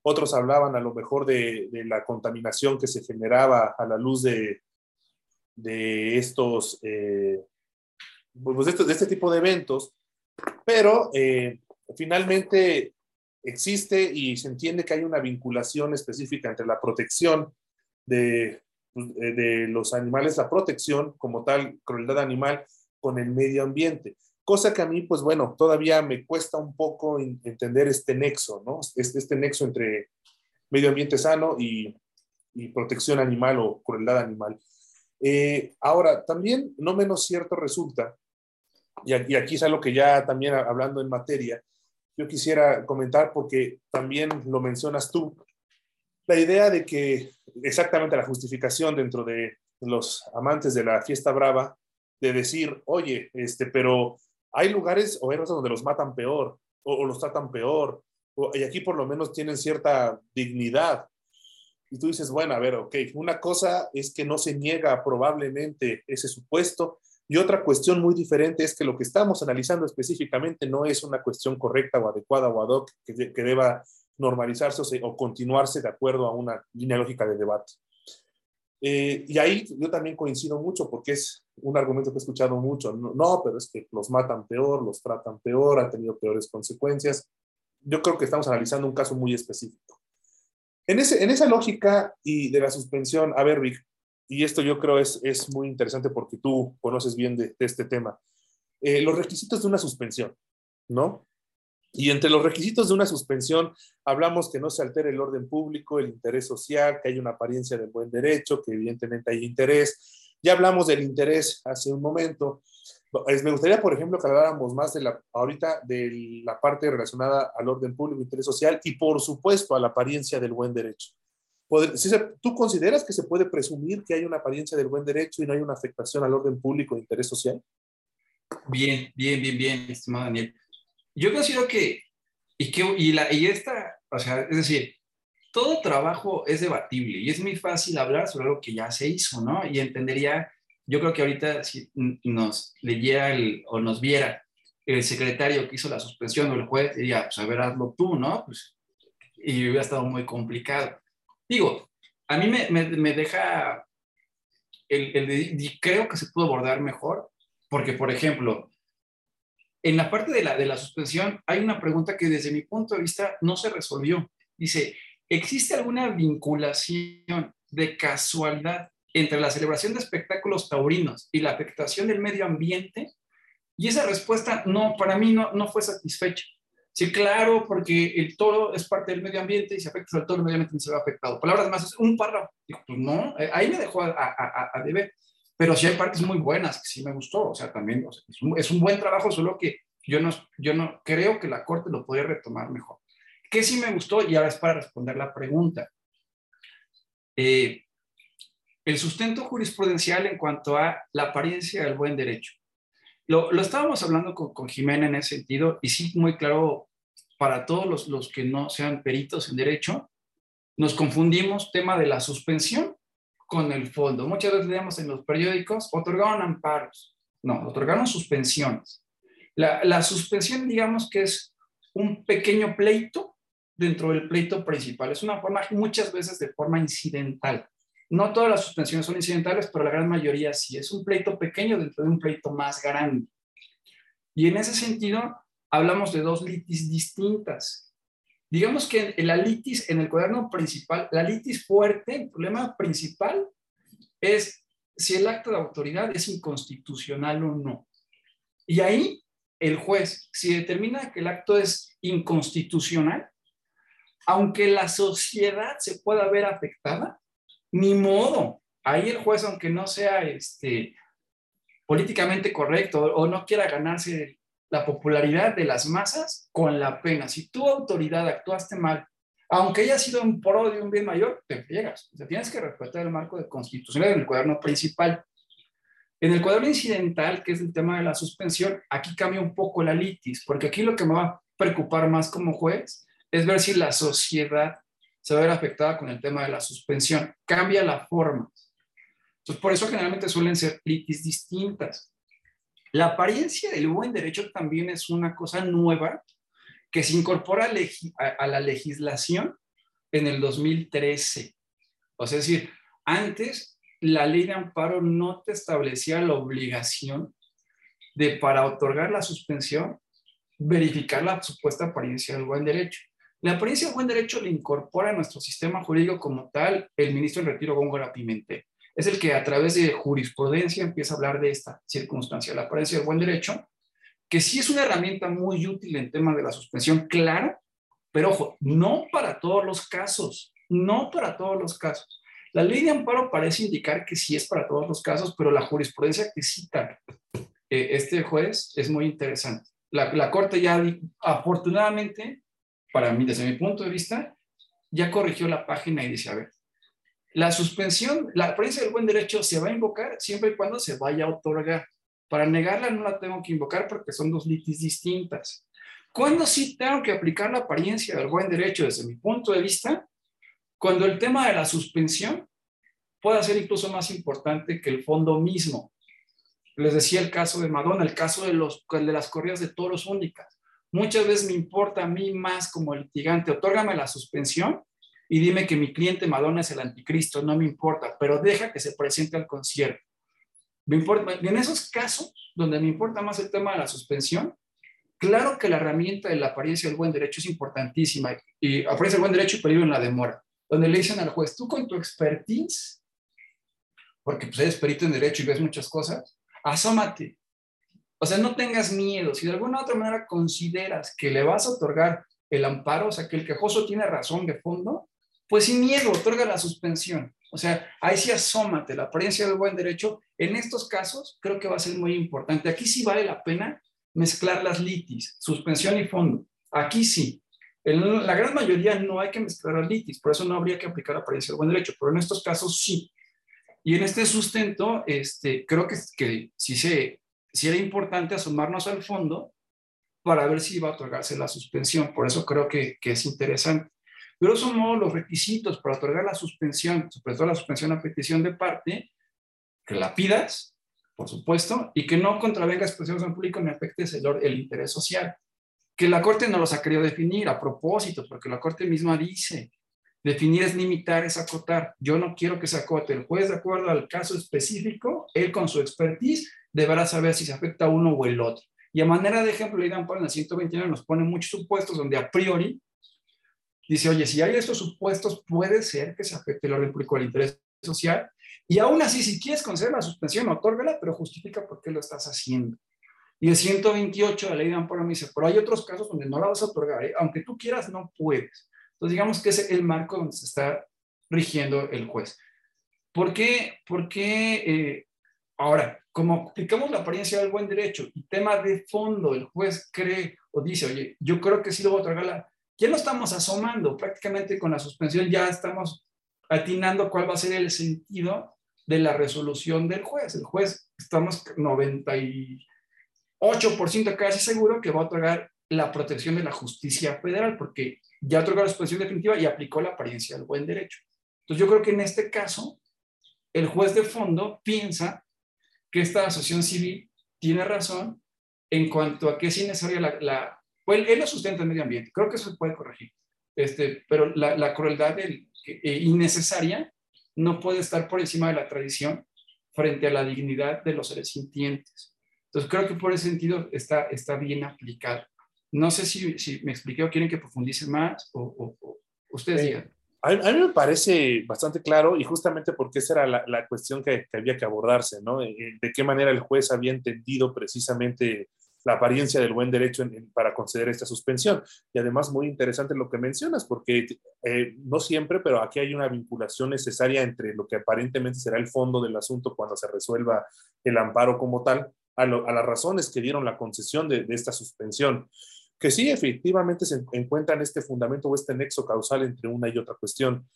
Otros hablaban a lo mejor de, de la contaminación que se generaba a la luz de, de estos, pues de, de, este tipo de eventos. Pero finalmente existe y se entiende que hay una vinculación específica entre la protección de, pues, de, los animales, la protección como tal, crueldad animal, con el medio ambiente. Cosa que a mí, pues bueno, todavía me cuesta un poco entender este nexo, ¿no? Este, este nexo entre medio ambiente sano y, y protección animal o crueldad animal. Eh, ahora, también no menos cierto resulta, y aquí es algo que ya también hablando en materia, yo quisiera comentar porque también lo mencionas tú, la idea de que exactamente la justificación dentro de los amantes de la fiesta brava, de decir, oye, este, pero hay lugares o hay donde los matan peor o, los tratan peor, y aquí por lo menos tienen cierta dignidad. Y tú dices, bueno, a ver, ok, una cosa es que no se niega probablemente ese supuesto, y otra cuestión muy diferente es que lo que estamos analizando específicamente no es una cuestión correcta o adecuada o ad hoc que, deba normalizarse o, continuarse de acuerdo a una línea lógica de debate. Eh, y ahí yo también coincido mucho porque es un argumento que he escuchado mucho. No, pero es que los matan peor, los tratan peor, han tenido peores consecuencias. Yo creo que estamos analizando un caso muy específico. En, ese, en esa lógica y de la suspensión, a ver, Vic, y esto yo creo es, es muy interesante porque tú conoces bien de, este tema, eh, los requisitos de una suspensión, ¿no? Y entre los requisitos de una suspensión hablamos que no se altere el orden público, el interés social, que haya una apariencia de buen derecho, que evidentemente hay interés. Ya hablamos del interés hace un momento. Me gustaría, por ejemplo, que habláramos más de la, ahorita de la parte relacionada al orden público, interés social y, por supuesto, a la apariencia del buen derecho. ¿Tú consideras que se puede presumir que hay una apariencia del buen derecho y no hay una afectación al orden público e interés social? Bien, bien, bien, bien, estimado Daniel. Yo considero que, y, que, y, la, y esta, o sea, es decir, todo trabajo es debatible y es muy fácil hablar sobre algo que ya se hizo, ¿no? Y entendería, yo creo que ahorita si nos leyera el, o nos viera el secretario que hizo la suspensión o el juez, diría, pues a ver, hazlo tú, ¿no? Pues, y hubiera estado muy complicado. Digo, a mí me, me, deja, el, el, creo que se pudo abordar mejor, porque, por ejemplo, en la parte de la, de la suspensión hay una pregunta que desde mi punto de vista no se resolvió. Dice, ¿existe alguna vinculación de casualidad entre la celebración de espectáculos taurinos y la afectación del medio ambiente? Y esa respuesta no, para mí no, no fue satisfecha. Sí, claro, porque el toro es parte del medio ambiente y si afecta al toro, el medio ambiente se ve afectado. Palabras más, un párrafo. Pues no, eh, ahí me dejó a, a, a, deber. Pero sí hay partes muy buenas que sí me gustó. O sea, también es, un, es, un, buen trabajo, solo que yo no, yo no creo que la Corte lo podría retomar mejor. ¿Qué sí me gustó? Y ahora es para responder la pregunta. Eh, el sustento jurisprudencial en cuanto a la apariencia del buen derecho. Lo, estábamos hablando con, Jimena en ese sentido y sí, muy claro para todos los, los que no sean peritos en derecho, nos confundimos tema de la suspensión con el fondo. Muchas veces leemos en los periódicos, otorgaron amparos. No, otorgaron suspensiones. La, la, suspensión, digamos que es un pequeño pleito dentro del pleito principal. Es una forma, muchas veces de forma incidental. No todas las suspensiones son incidentales, pero la gran mayoría sí. Es un pleito pequeño dentro de un pleito más grande. Y en ese sentido, hablamos de dos litis distintas. Digamos que en la litis, en el cuaderno principal, la litis fuerte, el problema principal es si el acto de autoridad es inconstitucional o no. Y ahí el juez, si determina que el acto es inconstitucional, aunque la sociedad se pueda ver afectada, ni modo. Ahí el juez, aunque no sea este, políticamente correcto o no quiera ganarse la popularidad de las masas con la pena. Si tu autoridad actuaste mal, aunque haya sido un pro de un bien mayor, te friegas. O sea, tienes que respetar el marco de constitución en el cuaderno principal. En el cuaderno incidental, que es el tema de la suspensión, aquí cambia un poco la litis, porque aquí lo que me va a preocupar más como juez es ver si la sociedad se va a ver afectada con el tema de la suspensión. Cambia la forma. Entonces, por eso generalmente suelen ser litis distintas. La apariencia del buen derecho también es una cosa nueva que se incorpora a, la legislación en el 2013. O sea, es decir, antes la ley de amparo no te establecía la obligación de, para otorgar la suspensión, verificar la supuesta apariencia del buen derecho. La apariencia del buen derecho le incorpora a nuestro sistema jurídico como tal el ministro en retiro Góngora Pimentel. Es el que a través de jurisprudencia empieza a hablar de esta circunstancia, la apariencia del buen derecho, que sí es una herramienta muy útil en tema de la suspensión, claro, pero ojo, no para todos los casos, no para todos los casos. La ley de amparo parece indicar que sí es para todos los casos, pero la jurisprudencia que cita eh, este juez es muy interesante. La Corte ya, afortunadamente, para mí, desde mi punto de vista, ya corrigió la página y dice, a ver, la suspensión, la apariencia del buen derecho se va a invocar siempre y cuando se vaya a otorgar. Para negarla no la tengo que invocar porque son dos litis distintas. ¿Cuándo sí tengo que aplicar la apariencia del buen derecho desde mi punto de vista? Cuando el tema de la suspensión pueda ser incluso más importante que el fondo mismo. Les decía el caso de Madonna, el caso de, los, de las corridas de toros únicas. Muchas veces me importa a mí más como litigante, otórgame la suspensión y dime que mi cliente Madonna es el anticristo, no me importa, pero deja que se presente al concierto. Me importa, en esos casos donde me importa más el tema de la suspensión, claro que la herramienta de la apariencia del buen derecho es importantísima y apariencia del buen derecho y peligro en la demora, donde le dicen al juez, tú con tu expertise, porque pues eres perito en derecho y ves muchas cosas, asómate, O sea, no tengas miedo. Si de alguna u otra manera consideras que le vas a otorgar el amparo, o sea, que el quejoso tiene razón de fondo, pues sin miedo, otorga la suspensión. O sea, ahí sí asómate la apariencia del buen derecho. En estos casos, creo que va a ser muy importante. Aquí sí vale la pena mezclar las litis, suspensión y fondo. Aquí sí. En la gran mayoría no hay que mezclar las litis, por eso no habría que aplicar la apariencia del buen derecho, pero en estos casos sí. Y en este sustento, este, creo que, que sí, se, sí era importante asomarnos al fondo para ver si iba a otorgarse la suspensión. Por eso creo que, que es interesante. Son modo, los requisitos para otorgar la suspensión, sobre todo la suspensión a petición de parte, que la pidas, por supuesto, y que no contravenga expresiones en público ni afectes el, el interés social. Que la Corte no los ha querido definir a propósito, porque la Corte misma dice, definir es limitar, es acotar. Yo no quiero que se acote. El juez, de acuerdo al caso específico, él con su expertise deberá saber si se afecta a uno o el otro. Y a manera de ejemplo, le dan en el 129 nos pone muchos supuestos donde a priori dice, oye, si hay estos supuestos, puede ser que se afecte el orden público al interés social. Y aún así, si quieres conceder la suspensión, otórgala, pero justifica por qué lo estás haciendo. Y el 128 de la ley de amparo me dice, pero hay otros casos donde no la vas a otorgar, ¿eh? aunque tú quieras, no puedes. Entonces, digamos que es el marco donde se está rigiendo el juez. ¿Por qué? Porque eh, ahora, como aplicamos la apariencia del buen derecho y tema de fondo, el juez cree o dice, oye, yo creo que sí lo voy a otorgar, ya no estamos asomando, prácticamente con la suspensión ya estamos atinando cuál va a ser el sentido de la resolución del juez. El juez, estamos 98% casi seguro que va a otorgar la protección de la justicia federal, porque ya otorgó la suspensión definitiva y aplicó la apariencia del buen derecho. Entonces yo creo que en este caso, el juez de fondo piensa que esta asociación civil tiene razón en cuanto a que es innecesaria la, la pues él lo sustenta el medio ambiente, creo que eso se puede corregir, este, pero la, la crueldad del, eh, innecesaria no puede estar por encima de la tradición frente a la dignidad de los seres sintientes. Entonces creo que por ese sentido está, está bien aplicado. No sé si, si me expliqué o quieren que profundice más o, o, ustedes digan. A mí, me parece bastante claro y justamente porque esa era la, la cuestión que, que, había que abordarse, ¿no? Eh, de qué manera el juez había entendido precisamente la apariencia del buen derecho para conceder esta suspensión. Y además muy interesante lo que mencionas, porque eh, no siempre, pero aquí hay una vinculación necesaria entre lo que aparentemente será el fondo del asunto cuando se resuelva el amparo como tal, a, las razones que dieron la concesión de, esta suspensión que sí, efectivamente se encuentra en este fundamento o este nexo causal entre una y otra cuestión.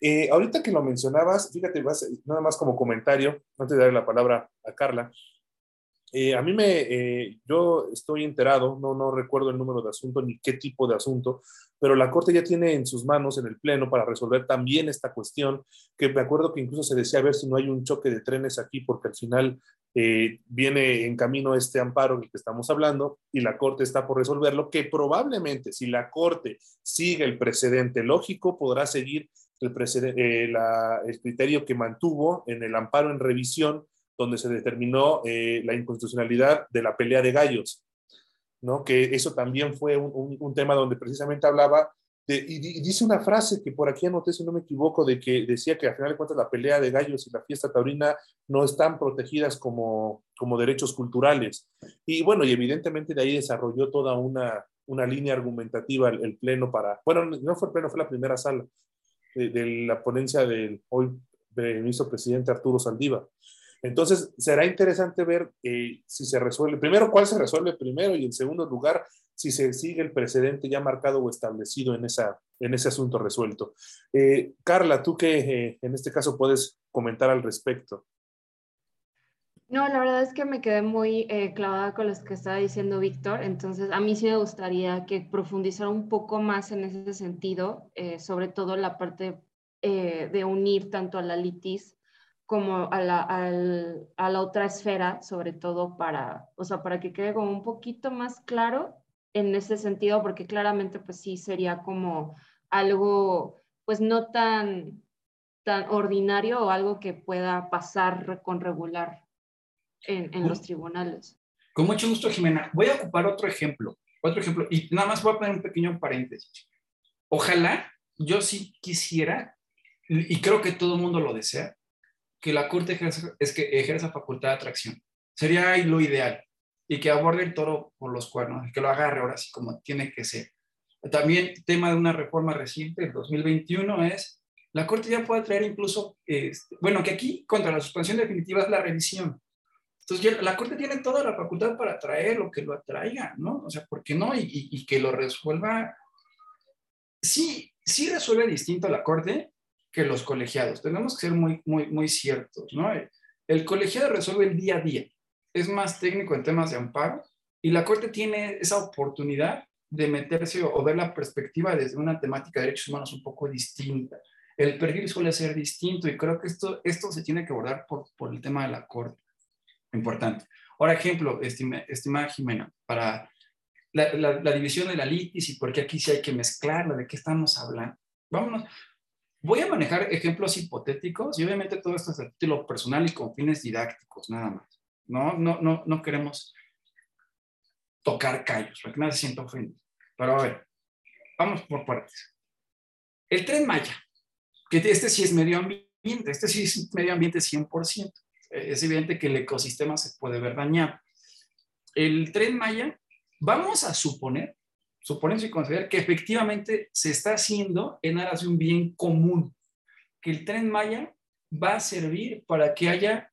Eh, ahorita que lo mencionabas, fíjate, nada más como comentario, antes de darle la palabra a Carla, eh, a mí me, eh, yo estoy enterado, no, no recuerdo el número de asunto ni qué tipo de asunto, pero la Corte ya tiene en sus manos, en el Pleno, para resolver también esta cuestión, que me acuerdo que incluso se decía a ver si no hay un choque de trenes aquí, porque al final eh, viene en camino este amparo del que estamos hablando y la Corte está por resolverlo, que probablemente si la Corte sigue el precedente lógico, podrá seguir el, el criterio que mantuvo en el amparo en revisión donde se determinó eh, la inconstitucionalidad de la pelea de gallos, ¿no? Que eso también fue un, tema donde precisamente hablaba de, y, dice una frase que por aquí anoté, si no me equivoco, de que decía que al final de cuentas la pelea de gallos y la fiesta taurina no están protegidas como, como derechos culturales. Y bueno, y evidentemente de ahí desarrolló toda una, una línea argumentativa el, Pleno para, bueno, no fue el Pleno, fue la primera sala de, de la ponencia del hoy ministro presidente Arturo Saldívar. Entonces, será interesante ver eh, si se resuelve, primero, cuál se resuelve primero y en segundo lugar, si se sigue el precedente ya marcado o establecido en, esa, en ese asunto resuelto. Eh, Carla, ¿tú qué eh, en este caso puedes comentar al respecto? No, la verdad es que me quedé muy clavada con lo que estaba diciendo Víctor, entonces a mí sí me gustaría que profundizara un poco más en ese sentido, sobre todo la parte de unir tanto a la litis como a la, a la otra esfera, sobre todo para, o sea, para que quede como un poquito más claro en ese sentido, porque claramente pues sí sería como algo pues no tan, tan ordinario o algo que pueda pasar con regular en, en los tribunales. Con mucho gusto, Jimena. Voy a ocupar otro ejemplo, otro ejemplo, y nada más voy a poner un pequeño paréntesis. Ojalá yo sí quisiera, y creo que todo el mundo lo desea, que la Corte ejerza, es que ejerza facultad de atracción. Sería lo ideal. Y que aborde el toro por los cuernos, que lo agarre ahora sí como tiene que ser. También tema de una reforma reciente del 2021 es, la Corte ya puede traer incluso, este, bueno, que aquí contra la suspensión definitiva es la revisión. Entonces la Corte tiene toda la facultad para traer lo que lo atraiga, ¿no? O sea, ¿por qué no? Y, y que lo resuelva. Sí, sí resuelve distinto la Corte que los colegiados. Tenemos que ser muy, muy, muy ciertos, ¿no? El colegiado resuelve el día a día. Es más técnico en temas de amparo y la Corte tiene esa oportunidad de meterse o, ver la perspectiva desde una temática de derechos humanos un poco distinta. El perfil suele ser distinto y creo que esto, esto se tiene que abordar por, por el tema de la Corte. Importante. Ahora, ejemplo, estimada Jimena, para la, la, división de la litis y por qué aquí sí hay que mezclarla, de qué estamos hablando. Vámonos. Voy a manejar ejemplos hipotéticos y obviamente todo esto es a título personal y con fines didácticos, nada más. No, no, no, no queremos tocar callos, para que nadie se sienta ofendido. Pero a ver, vamos por partes. El tren Maya, que este sí es medio ambiente, este sí es medio ambiente 100%. Es evidente que el ecosistema se puede ver dañado. El tren Maya, vamos a suponer, suponer y considerar que efectivamente se está haciendo en aras de un bien común, que el tren Maya va a servir para que haya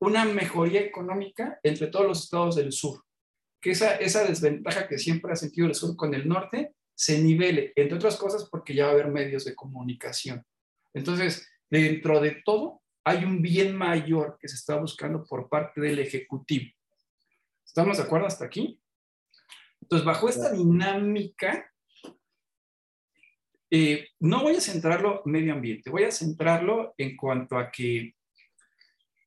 una mejoría económica entre todos los estados del sur que esa, esa desventaja que siempre ha sentido el sur con el norte se nivele, entre otras cosas porque ya va a haber medios de comunicación. Entonces, dentro de todo, hay un bien mayor que se está buscando por parte del Ejecutivo. ¿Estamos de acuerdo hasta aquí? Entonces, bajo esta dinámica, eh, no voy a centrarlo en medio ambiente, voy a centrarlo en cuanto a que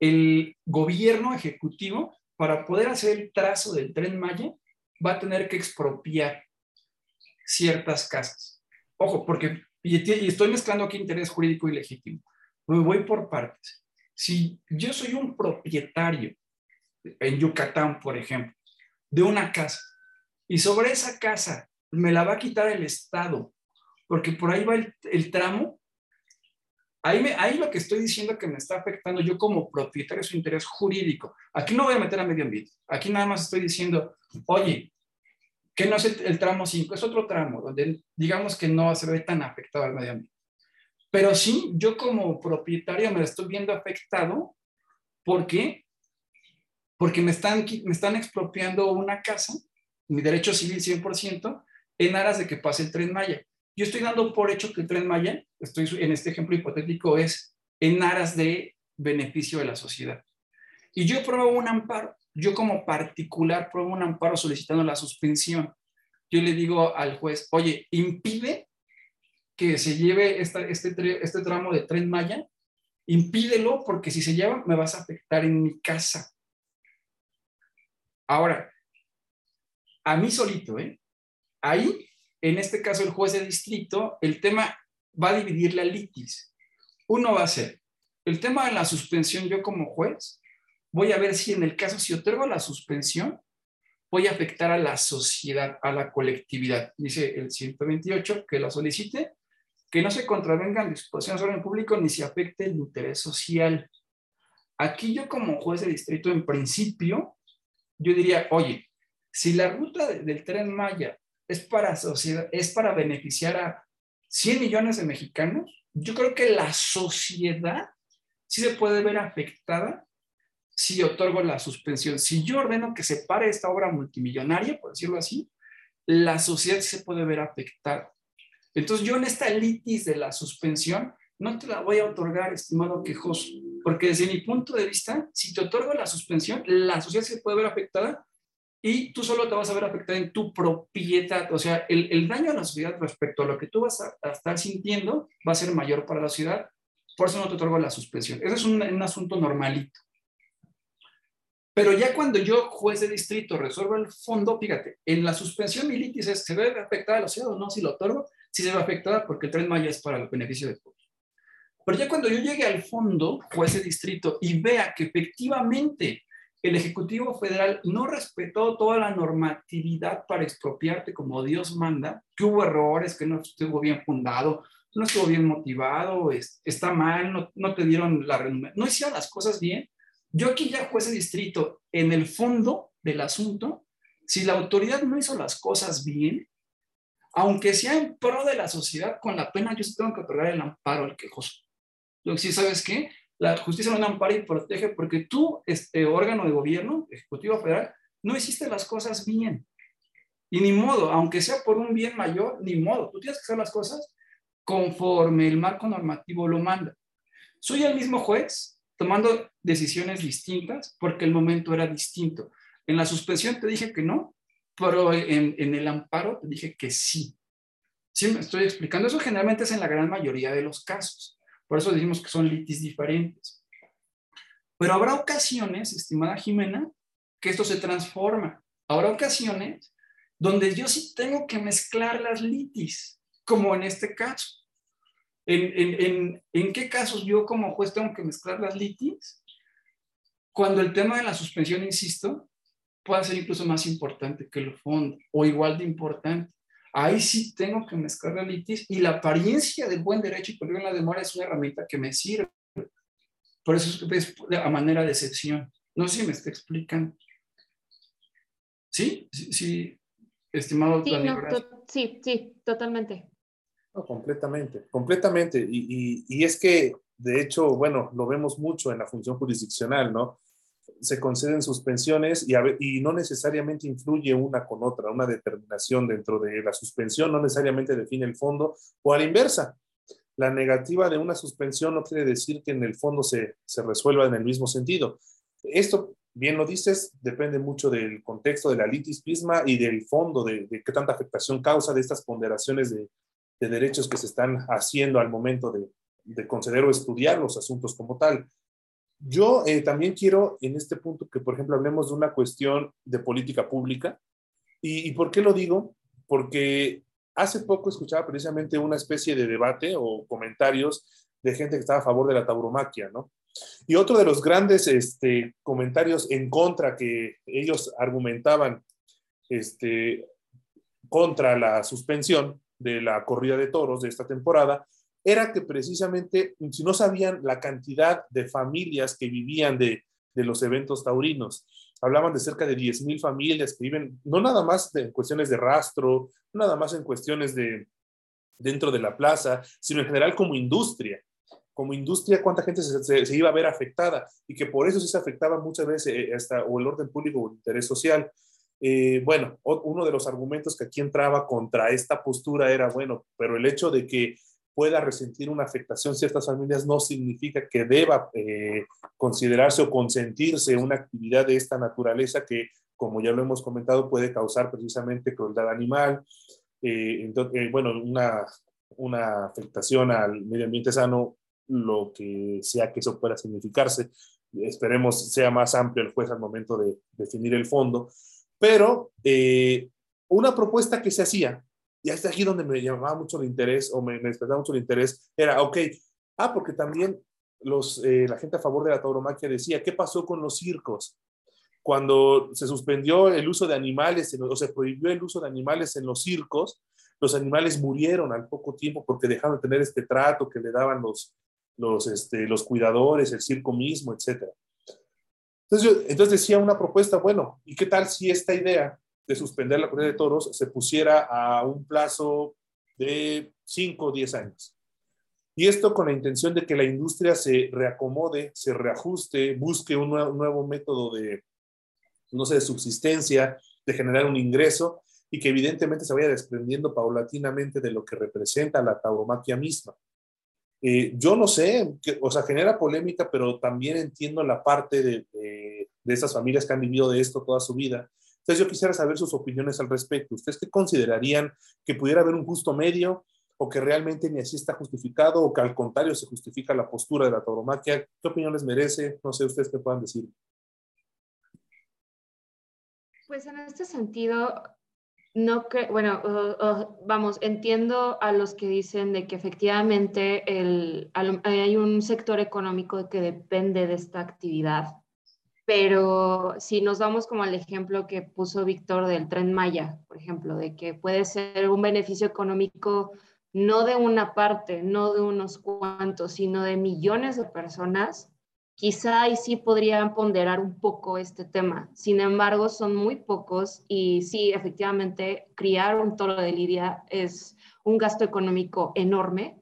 el gobierno ejecutivo para poder hacer el trazo del tren Maya, va a tener que expropiar ciertas casas. Ojo, porque, estoy mezclando aquí interés jurídico y legítimo. Me voy por partes. Si yo soy un propietario en Yucatán, por ejemplo, de una casa, y sobre esa casa me la va a quitar el Estado, porque por ahí va el tramo Ahí, me, ahí lo que estoy diciendo que me está afectando yo como propietario es su interés jurídico. Aquí no voy a meter a medio ambiente. Aquí nada más estoy diciendo, oye, que no es el, tramo 5, es otro tramo donde digamos que no se ve tan afectado al medio ambiente. Pero sí, yo como propietario me estoy viendo afectado. ¿Por qué? Porque me están, me están expropiando una casa, mi derecho civil 100%, en aras de que pase el tren Maya. Yo estoy dando por hecho que el tren Maya, estoy en este ejemplo hipotético, es en aras de beneficio de la sociedad. Y yo promuevo un amparo, yo como particular promuevo un amparo solicitando la suspensión. Yo le digo al juez, oye, impide que se lleve este, este tramo de tren Maya, impídelo porque si se lleva me vas a afectar en mi casa. Ahora, a mí solito, ¿eh? Ahí en este caso el juez de distrito, el tema va a dividir la litis. Uno va a ser, el tema de la suspensión, yo como juez, voy a ver si en el caso, si otorgo la suspensión, voy a afectar a la sociedad, a la colectividad. Dice el 128 que la solicite, que no se contravengan disposiciones de orden público ni se afecte el interés social. Aquí yo como juez de distrito, en principio, yo diría, oye, si la ruta del tren Maya es para, sociedad, es para beneficiar a 100 millones de mexicanos, yo creo que la sociedad sí se puede ver afectada si otorgo la suspensión. Si yo ordeno que se pare esta obra multimillonaria, por decirlo así, la sociedad sí se puede ver afectada. Entonces yo en esta litis de la suspensión no te la voy a otorgar, estimado quejoso, porque desde mi punto de vista, si te otorgo la suspensión, la sociedad se puede ver afectada y tú solo te vas a ver afectado en tu propiedad. O sea, el, el, daño a la sociedad respecto a lo que tú vas a, estar sintiendo va a ser mayor para la ciudad. Por eso no te otorgo la suspensión. Ese es un, un, asunto normalito. Pero ya cuando yo, juez de distrito, resuelvo el fondo, fíjate, en la suspensión mi litis es, ¿se ve afectada la ciudad o no? Si lo otorgo, si se ve afectada porque el tren Maya es para el beneficio de todos. Pero ya cuando yo llegue al fondo, juez de distrito, y vea que efectivamente el Ejecutivo Federal no respetó toda la normatividad para expropiarte como Dios manda, que hubo errores, que no estuvo bien fundado, no estuvo bien motivado, está mal, no, te dieron la no hicieron las cosas bien. Yo aquí ya juez de distrito, en el fondo, del asunto, si la autoridad no hizo las cosas bien, aunque sea en pro de la sociedad, con la pena yo tengo que otorgar el amparo al quejoso. Que sí sabes qué, la justicia no ampara y protege porque tú, este órgano de gobierno, Ejecutivo Federal, no hiciste las cosas bien. Y ni modo, aunque sea por un bien mayor, ni modo, tú tienes que hacer las cosas conforme el marco normativo lo manda. Soy el mismo juez tomando decisiones distintas porque el momento era distinto. En la suspensión te dije que no, pero en, en el amparo te dije que sí. Sí, me estoy explicando. Eso generalmente es en la gran mayoría de los casos. Por eso decimos que son litis diferentes. Pero habrá ocasiones, estimada Jimena, que esto se transforma. Habrá ocasiones donde yo sí tengo que mezclar las litis, como en este caso. ¿En, en, qué casos yo como juez tengo que mezclar las litis? Cuando el tema de la suspensión, insisto, pueda ser incluso más importante que el fondo o igual de importante. Ahí sí tengo que mezclar la litis y la apariencia del buen derecho y peligro en la demora es una herramienta que me sirve. Por eso es a manera de excepción. No sé si me está explicando. ¿Sí? Sí, estimado. Sí, sí, sí, totalmente. No, completamente, completamente. Y, y, y, es que, de hecho, bueno, lo vemos mucho en la función jurisdiccional, ¿no? Se conceden suspensiones y, no necesariamente influye una con otra, una determinación dentro de la suspensión no necesariamente define el fondo o a la inversa. La negativa de una suspensión no quiere decir que en el fondo se, resuelva en el mismo sentido. Esto bien lo dices, depende mucho del contexto de la litis pisma y del fondo, de, qué tanta afectación causa de estas ponderaciones de, derechos que se están haciendo al momento de, conceder o estudiar los asuntos como tal. Yo eh, también quiero en este punto que, por ejemplo, hablemos de una cuestión de política pública. ¿Y, y por qué lo digo? Porque hace poco escuchaba precisamente una especie de debate o comentarios de gente que estaba a favor de la tauromaquia, ¿no? Y otro de los grandes este, comentarios en contra que ellos argumentaban este, contra la suspensión de la corrida de toros de esta temporada era que precisamente si no sabían la cantidad de familias que vivían de, de los eventos taurinos. Hablaban de cerca de 10.000 familias que viven, no nada más en cuestiones de rastro, nada más en cuestiones de dentro de la plaza, sino en general como industria como industria cuánta gente se, iba a ver afectada y que por eso sí se afectaba muchas veces eh, hasta o el orden público o el interés social. Eh, bueno, uno de los argumentos que aquí entraba contra esta postura era, bueno, pero el hecho de que pueda resentir una afectación ciertas familias no significa que deba eh, considerarse o consentirse una actividad de esta naturaleza que, como ya lo hemos comentado, puede causar precisamente crueldad animal. entonces, bueno, una, una afectación al medio ambiente sano lo que sea que eso pueda significarse. Esperemos sea más amplio el juez al momento de definir el fondo. Pero eh, una propuesta que se hacía, y hasta aquí donde me llamaba mucho el interés o me, me despertaba mucho el interés, era, ok, ah, porque también los, eh, la gente a favor de la tauromaquia decía, ¿qué pasó con los circos? Cuando se suspendió el uso de animales, o se prohibió el uso de animales en los circos, los animales murieron al poco tiempo porque dejaron de tener este trato que le daban los, los, este, los cuidadores, el circo mismo, etc. Entonces, entonces decía una propuesta, bueno, ¿y qué tal si esta idea de suspender la corrida de toros se pusiera a un plazo de 5 o 10 años? Y esto con la intención de que la industria se reacomode, se reajuste, busque un nuevo, método de, no sé, de subsistencia, de generar un ingreso y que evidentemente se vaya desprendiendo paulatinamente de lo que representa la tauromaquia misma. Eh, yo no sé, o sea, genera polémica, pero también entiendo la parte de, de, esas familias que han vivido de esto toda su vida. Entonces yo quisiera saber sus opiniones al respecto. ¿Ustedes qué considerarían que pudiera haber un justo medio o que realmente ni así está justificado o que al contrario se justifica la postura de la tauromaquia? ¿Qué opinión les merece? No sé ustedes qué puedan decir. Pues en este sentido, no que, bueno, vamos, entiendo a los que dicen de que efectivamente el, hay un sector económico que depende de esta actividad, pero si nos vamos como al ejemplo que puso Víctor del tren Maya, por ejemplo, de que puede ser un beneficio económico no de una parte, no de unos cuantos, sino de millones de personas, quizá ahí sí podrían ponderar un poco este tema. Sin embargo, son muy pocos y sí, efectivamente, criar un toro de lidia es un gasto económico enorme,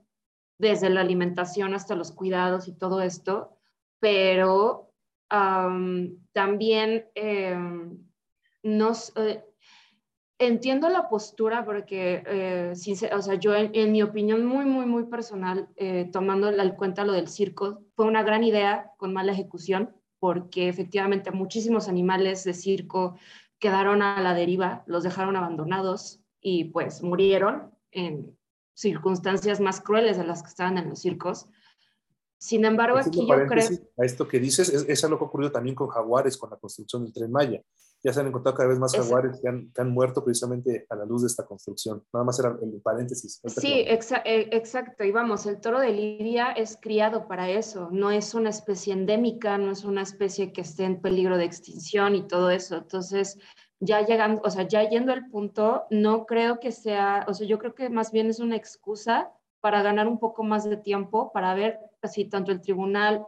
desde la alimentación hasta los cuidados y todo esto, pero también em. Eh, entiendo la postura porque, eh, o sea, yo en, mi opinión muy, muy, muy personal, eh, tomando en cuenta lo del circo, fue una gran idea con mala ejecución porque efectivamente muchísimos animales de circo quedaron a la deriva, los dejaron abandonados y pues murieron en circunstancias más crueles de las que estaban en los circos. Sin embargo, aquí yo creo... A esto que dices, es, es algo que ha ocurrido también con jaguares, con la construcción del tren Maya ya se han encontrado cada vez más jaguares que han, que han, muerto precisamente a la luz de esta construcción. Nada más era el paréntesis. Sí, eh, exacto. Y vamos, el toro de Lidia es criado para eso. No es una especie endémica, no es una especie que esté en peligro de extinción y todo eso. Entonces, ya llegando, o sea, ya yendo al punto, no creo que sea, o sea, yo creo que más bien es una excusa para ganar un poco más de tiempo, para ver si tanto el tribunal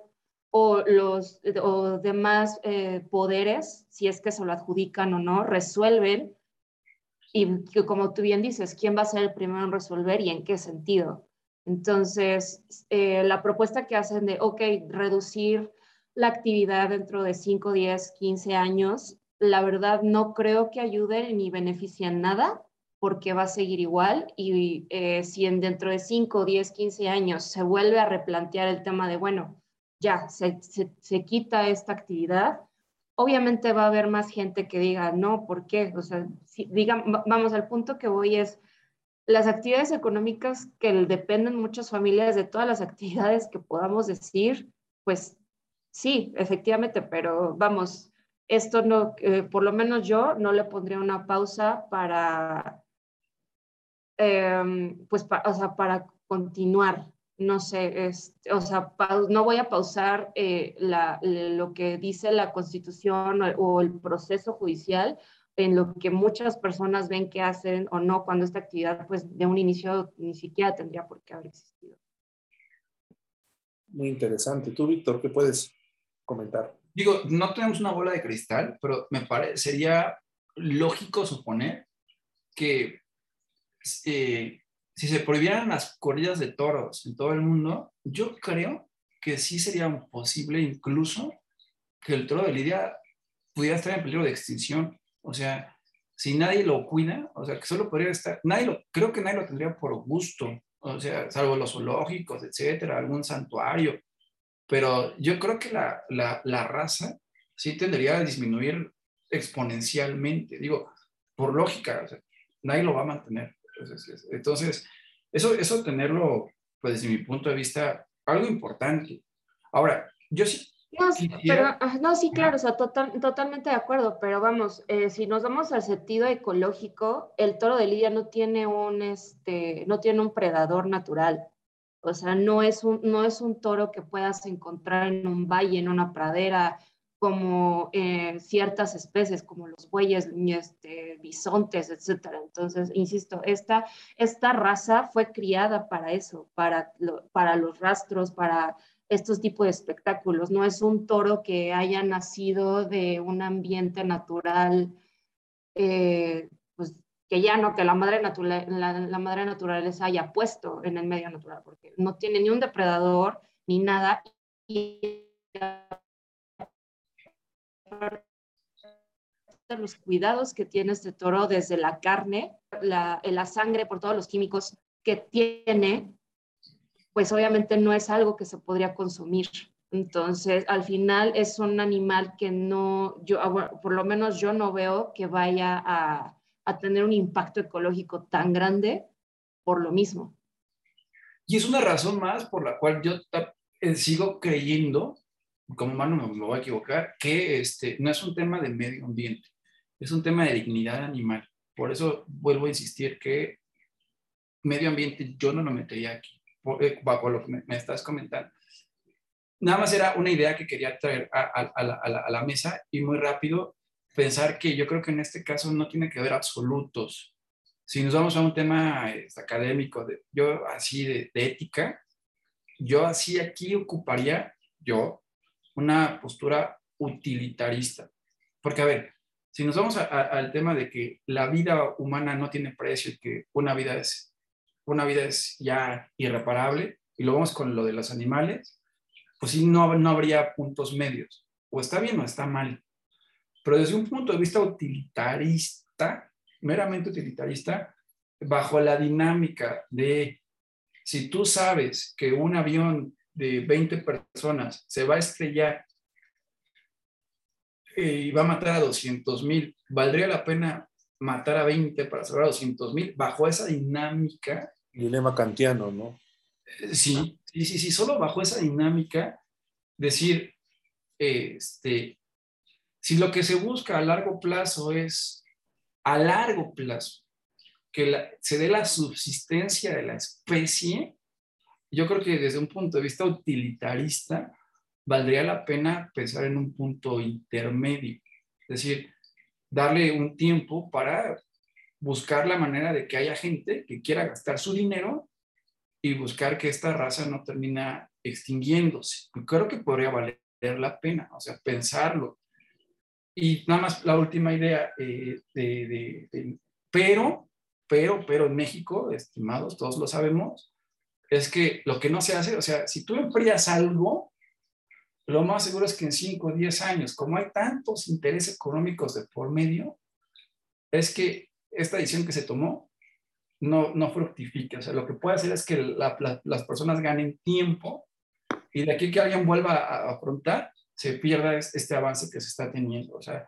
o los o demás eh, poderes, si es que se lo adjudican o no, resuelven. Y como tú bien dices, ¿quién va a ser el primero en resolver y en qué sentido? Entonces, eh, la propuesta que hacen de, ok, reducir la actividad dentro de 5, 10, 15 años, la verdad no creo que ayude ni beneficie en nada, porque va a seguir igual. Y eh, si en dentro de 5, 10, 15 años se vuelve a replantear el tema de, bueno, ya se, se, quita esta actividad, obviamente va a haber más gente que diga, no, ¿por qué? O sea, si, vamos, al punto que voy es, las actividades económicas que dependen muchas familias de todas las actividades que podamos decir, pues sí, efectivamente, pero vamos, esto no, eh, por lo menos yo no le pondría una pausa para, em, pues, o sea, para continuar no sé, es, o sea, no voy a pausar eh, lo que dice la constitución o, el proceso judicial en lo que muchas personas ven que hacen o no cuando esta actividad pues de un inicio ni siquiera tendría por qué haber existido. Muy interesante. Tú, Víctor, ¿qué puedes comentar? Digo, no tenemos una bola de cristal, pero me parece, sería lógico suponer que eh, si se prohibieran las corridas de toros en todo el mundo, yo creo que sí sería posible incluso que el toro de Lidia pudiera estar en peligro de extinción. O sea, si nadie lo cuida, o sea, que solo podría estar, nadie lo, creo que nadie lo tendría por gusto, o sea, salvo los zoológicos, etcétera, algún santuario. Pero yo creo que la, la, la raza sí tendría a disminuir exponencialmente. Digo, por lógica, o sea, nadie lo va a mantener. Entonces, eso, eso tenerlo, pues desde mi punto de vista, algo importante. Ahora, yo sí... No, pero, no sí, claro, o sea, total, totalmente de acuerdo, pero vamos, eh, si nos vamos al sentido ecológico, el toro de Lidia no tiene un, este, no tiene un predador natural. O sea, no es un, no es un toro que puedas encontrar en un valle, en una pradera, como ciertas especies, como los bueyes, este, bisontes, etc. Entonces, insisto, esta, esta raza fue criada para eso, para, para los rastros, para estos tipos de espectáculos. No es un toro que haya nacido de un ambiente natural, eh, pues que ya no, que la madre, natural, la, la madre naturaleza haya puesto en el medio natural, porque no tiene ni un depredador ni nada. Y los cuidados que tiene este toro desde la carne, la, la sangre, por todos los químicos que tiene, pues obviamente no es algo que se podría consumir. Entonces, al final es un animal que no, yo, ah, por lo menos yo no veo que vaya a, a tener un impacto ecológico tan grande por lo mismo. Y es una razón más por la cual yo eh, sigo creyendo como humano me, voy a equivocar, que este, no es un tema de medio ambiente, es un tema de dignidad animal. Por eso vuelvo a insistir que medio ambiente yo no lo metería aquí, eh, bajo lo que me, estás comentando. Nada más era una idea que quería traer a, la, a, la, mesa y muy rápido pensar que yo creo que en este caso no tiene que ver absolutos. Si nos vamos a un tema este, académico, de, yo así de, de ética, yo así aquí ocuparía, yo una postura utilitarista. Porque, a ver, si nos vamos al tema de que la vida humana no tiene precio y que una vida es, una vida es ya irreparable, y lo vamos con lo de los animales, pues sí, no, no habría puntos medios. O está bien o está mal. Pero desde un punto de vista utilitarista, meramente utilitarista, bajo la dinámica de si tú sabes que un avión de 20 personas se va a estrellar y va a matar a 200 mil, ¿valdría la pena matar a 20 para salvar a 200 mil? Bajo esa dinámica. Dilema kantiano, ¿no? Eh, sí, sí, sí, sí, solo bajo esa dinámica, decir, este, si lo que se busca a largo plazo es, a largo plazo, que se dé la subsistencia de la especie, yo creo que desde un punto de vista utilitarista, valdría la pena pensar en un punto intermedio, es decir, darle un tiempo para buscar la manera de que haya gente que quiera gastar su dinero y buscar que esta raza no termina extinguiéndose. creo que podría valer la pena, o sea, pensarlo. Y nada más la última idea, eh, de, pero, pero, pero en México, estimados, todos lo sabemos, es que lo que no se hace, o sea, si tú enfrías algo, lo más seguro es que en 5 o 10 años, como hay tantos intereses económicos de por medio, es que esta decisión que se tomó no, no fructifique. O sea, lo que puede hacer es que las personas ganen tiempo y de aquí que alguien vuelva a, afrontar, se pierda este avance que se está teniendo. O sea,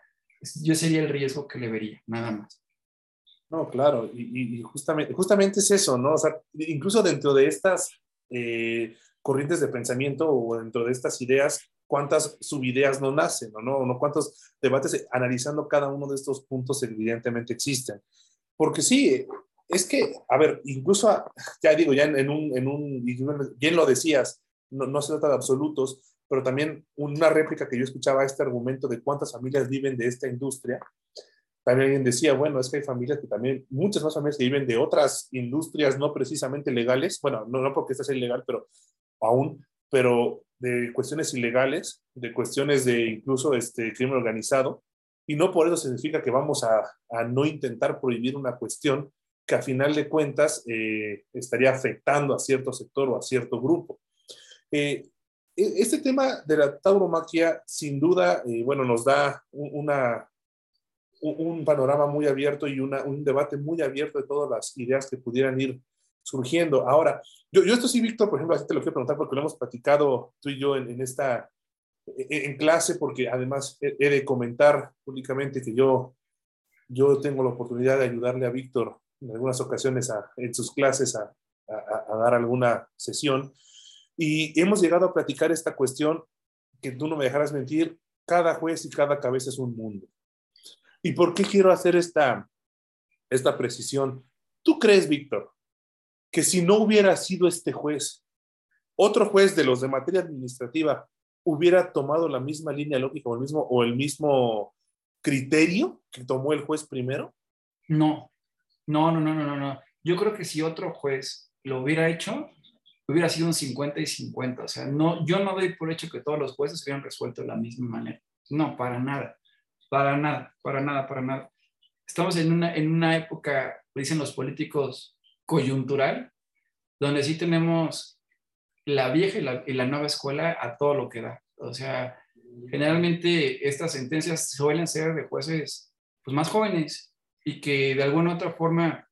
yo sería el riesgo que le vería, nada más. No, claro, y, justamente, justamente es eso, ¿no? O sea, incluso dentro de estas eh, corrientes de pensamiento o dentro de estas ideas, cuántas subideas no nacen, ¿no? ¿no? ¿Cuántos debates analizando cada uno de estos puntos evidentemente existen? Porque sí, es que, a ver, incluso, ya digo, ya en, un, en un, bien lo decías, no, no se trata de absolutos, pero también una réplica que yo escuchaba a este argumento de cuántas familias viven de esta industria, también alguien decía, bueno, es que hay familias que también, muchas más familias que viven de otras industrias no precisamente legales, bueno, no, no porque esta sea ilegal, pero aún, pero de cuestiones ilegales, de cuestiones de incluso este crimen organizado, y no por eso significa que vamos a, a no intentar prohibir una cuestión que a final de cuentas eh, estaría afectando a cierto sector o a cierto grupo. Eh, e, este tema de la tauromaquia, sin duda, eh, bueno, nos da una, un panorama muy abierto y un debate muy abierto de todas las ideas que pudieran ir surgiendo. Ahora, yo, yo esto sí, Víctor, por ejemplo, así te lo quiero preguntar porque lo hemos platicado tú y yo en, esta, en, clase, porque además he, de comentar únicamente que yo, yo tengo la oportunidad de ayudarle a Víctor en algunas ocasiones en sus clases a, a, dar alguna sesión. Y hemos llegado a platicar esta cuestión que tú no me dejarás mentir, cada juez y cada cabeza es un mundo. ¿Y por qué quiero hacer esta, esta precisión? ¿Tú crees, Víctor, que si no hubiera sido este juez, otro juez de los de materia administrativa hubiera tomado la misma línea lógica o el mismo, o el mismo criterio que tomó el juez primero? No, no, no, no, no, no. Yo creo que si otro juez lo hubiera hecho, hubiera sido un 50 y 50. O sea, no, yo no doy por hecho que todos los jueces hubieran resuelto de la misma manera. No, para nada. Para nada, para nada, para nada. Estamos en una, en una época, dicen los políticos, coyuntural, donde sí tenemos la vieja y la, y la nueva escuela a todo lo que da. O sea, generalmente estas sentencias suelen ser de jueces pues, más jóvenes y que de alguna u otra forma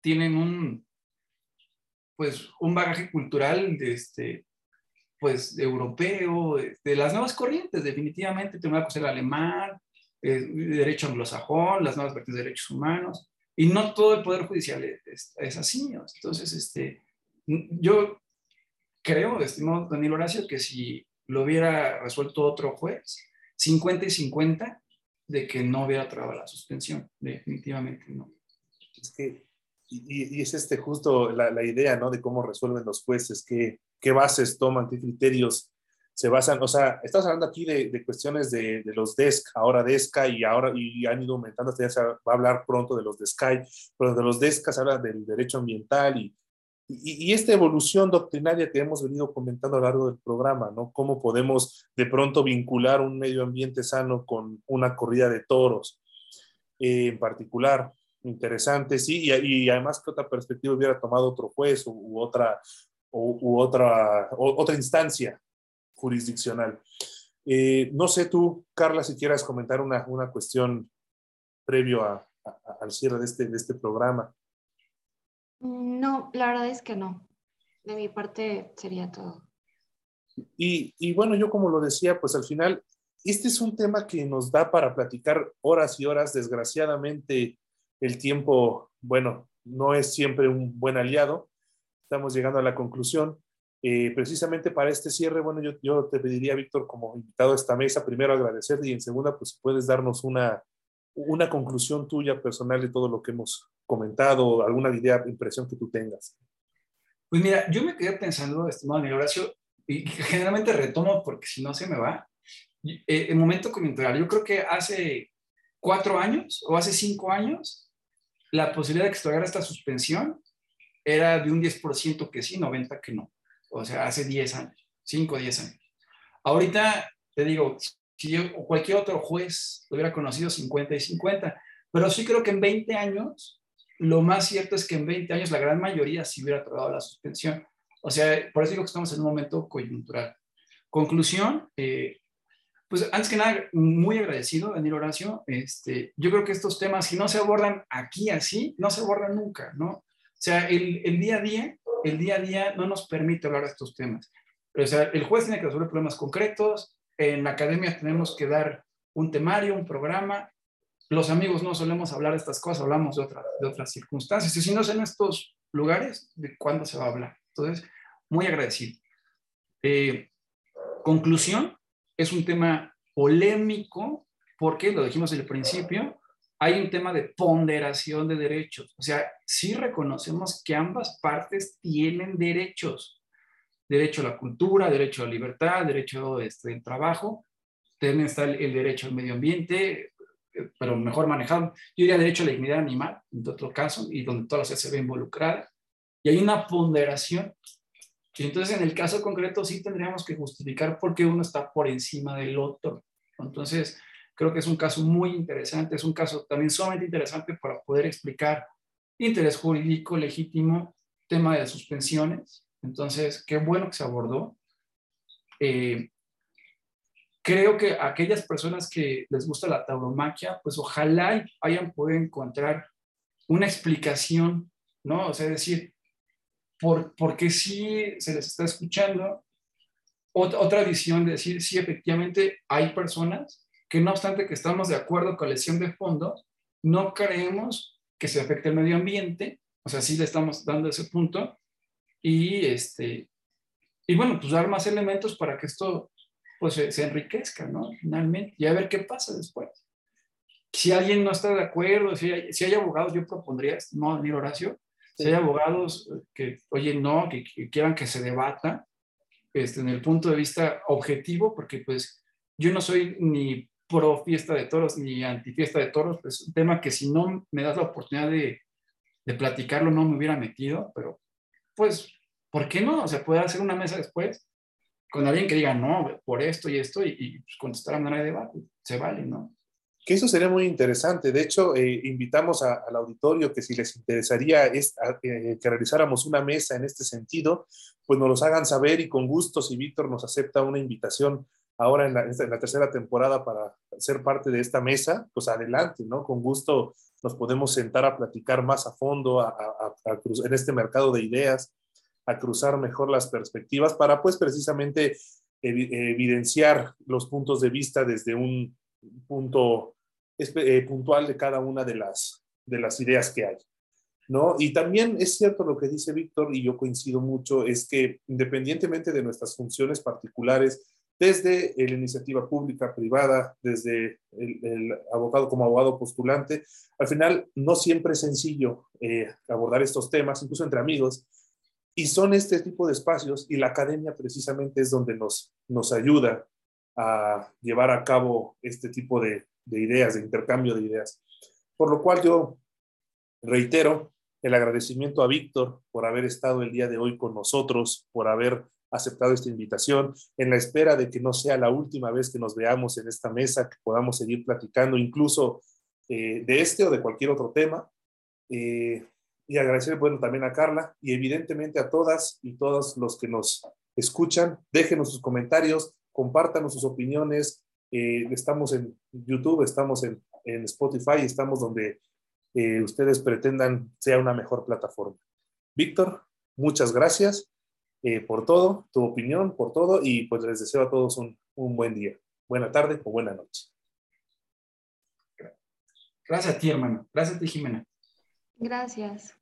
tienen un, pues, un bagaje cultural de este, pues, europeo, de, las nuevas corrientes, definitivamente. Tengo que ser alemán, eh, derecho anglosajón, las nuevas vertientes de derechos humanos, y no todo el Poder Judicial es, así. Entonces, este, yo creo, estimado Daniel Horacio, que si lo hubiera resuelto otro juez, 50 y 50, de que no hubiera trabado la suspensión, definitivamente no. Es que, y, es este justo la, la, idea, ¿no? De cómo resuelven los jueces, qué, qué bases toman, qué criterios se basan, o sea, estamos hablando aquí de, de cuestiones de, de, los DESC, ahora DESCA y ahora y han ido aumentando, hasta ya se va a hablar pronto de los DESCAI, pero de los DESCA se habla del derecho ambiental y y, esta evolución doctrinaria que hemos venido comentando a lo largo del programa, ¿no? Cómo podemos de pronto vincular un medio ambiente sano con una corrida de toros eh, en particular. Interesante, sí, y, además que otra perspectiva hubiera tomado otro juez u, otra, u, otra, otra instancia jurisdiccional. Eh, no sé tú, Carla, si quieras comentar una, una cuestión previo al cierre de este, de este programa. No, la verdad es que no. De mi parte sería todo. Y, y, bueno, yo como lo decía, pues al final, este es un tema que nos da para platicar horas y horas. Desgraciadamente, el tiempo, bueno, no es siempre un buen aliado. Estamos llegando a la conclusión. Eh, precisamente para este cierre, bueno, yo, te pediría, Víctor, como invitado a esta mesa, primero agradecerte y en segunda, pues puedes darnos una, una conclusión tuya personal de todo lo que hemos comentado, alguna idea, impresión que tú tengas. Pues mira, yo me quedé pensando, estimado amigo Horacio, y generalmente retomo porque si no se me va. Eh, el momento coyuntural, yo creo que hace cuatro años o hace cinco años, la posibilidad de que se esta suspensión era de un 10% que sí, 90% que no. O sea, hace 10 años, 5 o 10 años. Ahorita, te digo, si yo cualquier otro juez lo hubiera conocido 50 y 50, pero sí creo que en 20 años lo más cierto es que en 20 años la gran mayoría sí hubiera aprobado la suspensión. O sea, por eso digo que estamos en un momento coyuntural. Conclusión, eh, pues antes que nada, muy agradecido, Daniel Horacio. Este, yo creo que estos temas, si no se abordan aquí así, no se abordan nunca, ¿no? O sea, el día a día, el día a día no nos permite hablar de estos temas. O sea, el juez tiene que resolver problemas concretos, en la academia tenemos que dar un temario, un programa, los amigos no solemos hablar de estas cosas, hablamos de, de otras circunstancias. Y si no es en estos lugares, ¿de cuándo se va a hablar? Entonces, muy agradecido. Eh, conclusión, es un tema polémico porque, lo dijimos en el principio, hay un tema de ponderación de derechos. O sea, sí reconocemos que ambas partes tienen derechos. Derecho a la cultura, derecho a la libertad, derecho este, al trabajo. También está el derecho al medio ambiente, pero mejor manejado. Yo diría derecho a la dignidad animal, en otro caso, y donde toda la sociedad se ve involucrada. Y hay una ponderación. Y entonces, en el caso concreto, sí tendríamos que justificar por qué uno está por encima del otro. Entonces, creo que es un caso muy interesante, es un caso también sumamente interesante para poder explicar interés jurídico legítimo, tema de suspensiones. Entonces, qué bueno que se abordó. Eh, creo que aquellas personas que les gusta la tauromaquia, pues ojalá hayan podido encontrar una explicación, ¿no? O sea, decir, por, qué sí se les está escuchando. otra visión de decir, sí, efectivamente hay personas que no obstante que estamos de acuerdo con la lesión de fondo, no creemos que se afecte el medio ambiente, o sea, sí le estamos dando ese punto, y, este, y bueno, pues dar más elementos para que esto pues se, enriquezca, ¿no? Finalmente, y a ver qué pasa después. Si alguien no está de acuerdo, si hay, si hay abogados, yo propondría, no, ni Horacio, si hay abogados que, oye, no, que, quieran que se debata este, en el punto de vista objetivo, porque pues yo no soy ni pro fiesta de toros ni anti fiesta de toros, pues es un tema que si no me das la oportunidad de, de platicarlo no me hubiera metido, pero pues, ¿por qué no? O sea, puede hacer una mesa después con alguien que diga, no, por esto y esto, y, y pues, contestar a manera de debate, se vale, ¿no? Que eso sería muy interesante. De hecho, eh, invitamos al auditorio que si les interesaría es, eh, que realizáramos una mesa en este sentido, pues nos los hagan saber y con gusto, si Víctor nos acepta una invitación ahora en la, tercera temporada para ser parte de esta mesa, pues adelante, ¿no? Con gusto nos podemos sentar a platicar más a fondo a, en este mercado de ideas a cruzar mejor las perspectivas para pues precisamente evidenciar los puntos de vista desde un punto eh, puntual de cada una de las, de las ideas que hay. ¿No? Y también es cierto lo que dice Víctor, y yo coincido mucho, es que independientemente de nuestras funciones particulares, desde la iniciativa pública, privada, desde el, abogado como abogado postulante, al final no siempre es sencillo eh, abordar estos temas, incluso entre amigos, y son este tipo de espacios y la academia precisamente es donde nos, nos ayuda a llevar a cabo este tipo de, de ideas, de intercambio de ideas. Por lo cual yo reitero El agradecimiento a Víctor por haber estado el día de hoy con nosotros, por haber aceptado esta invitación, en la espera de que no sea la última vez que nos veamos en esta mesa, que podamos seguir platicando incluso eh, de este o de cualquier otro tema. Eh, y agradecer, bueno, también a Carla y evidentemente a todas y todos los que nos escuchan. Déjenos sus comentarios, compártanos sus opiniones. Eh, estamos en YouTube, estamos en, en Spotify, estamos donde ustedes pretendan sea una mejor plataforma. Víctor, muchas gracias por todo, tu opinión, por todo, y pues les deseo a todos un, un buen día, buena tarde o buena noche. Gracias a ti, hermano. Gracias a ti, Jimena. Gracias.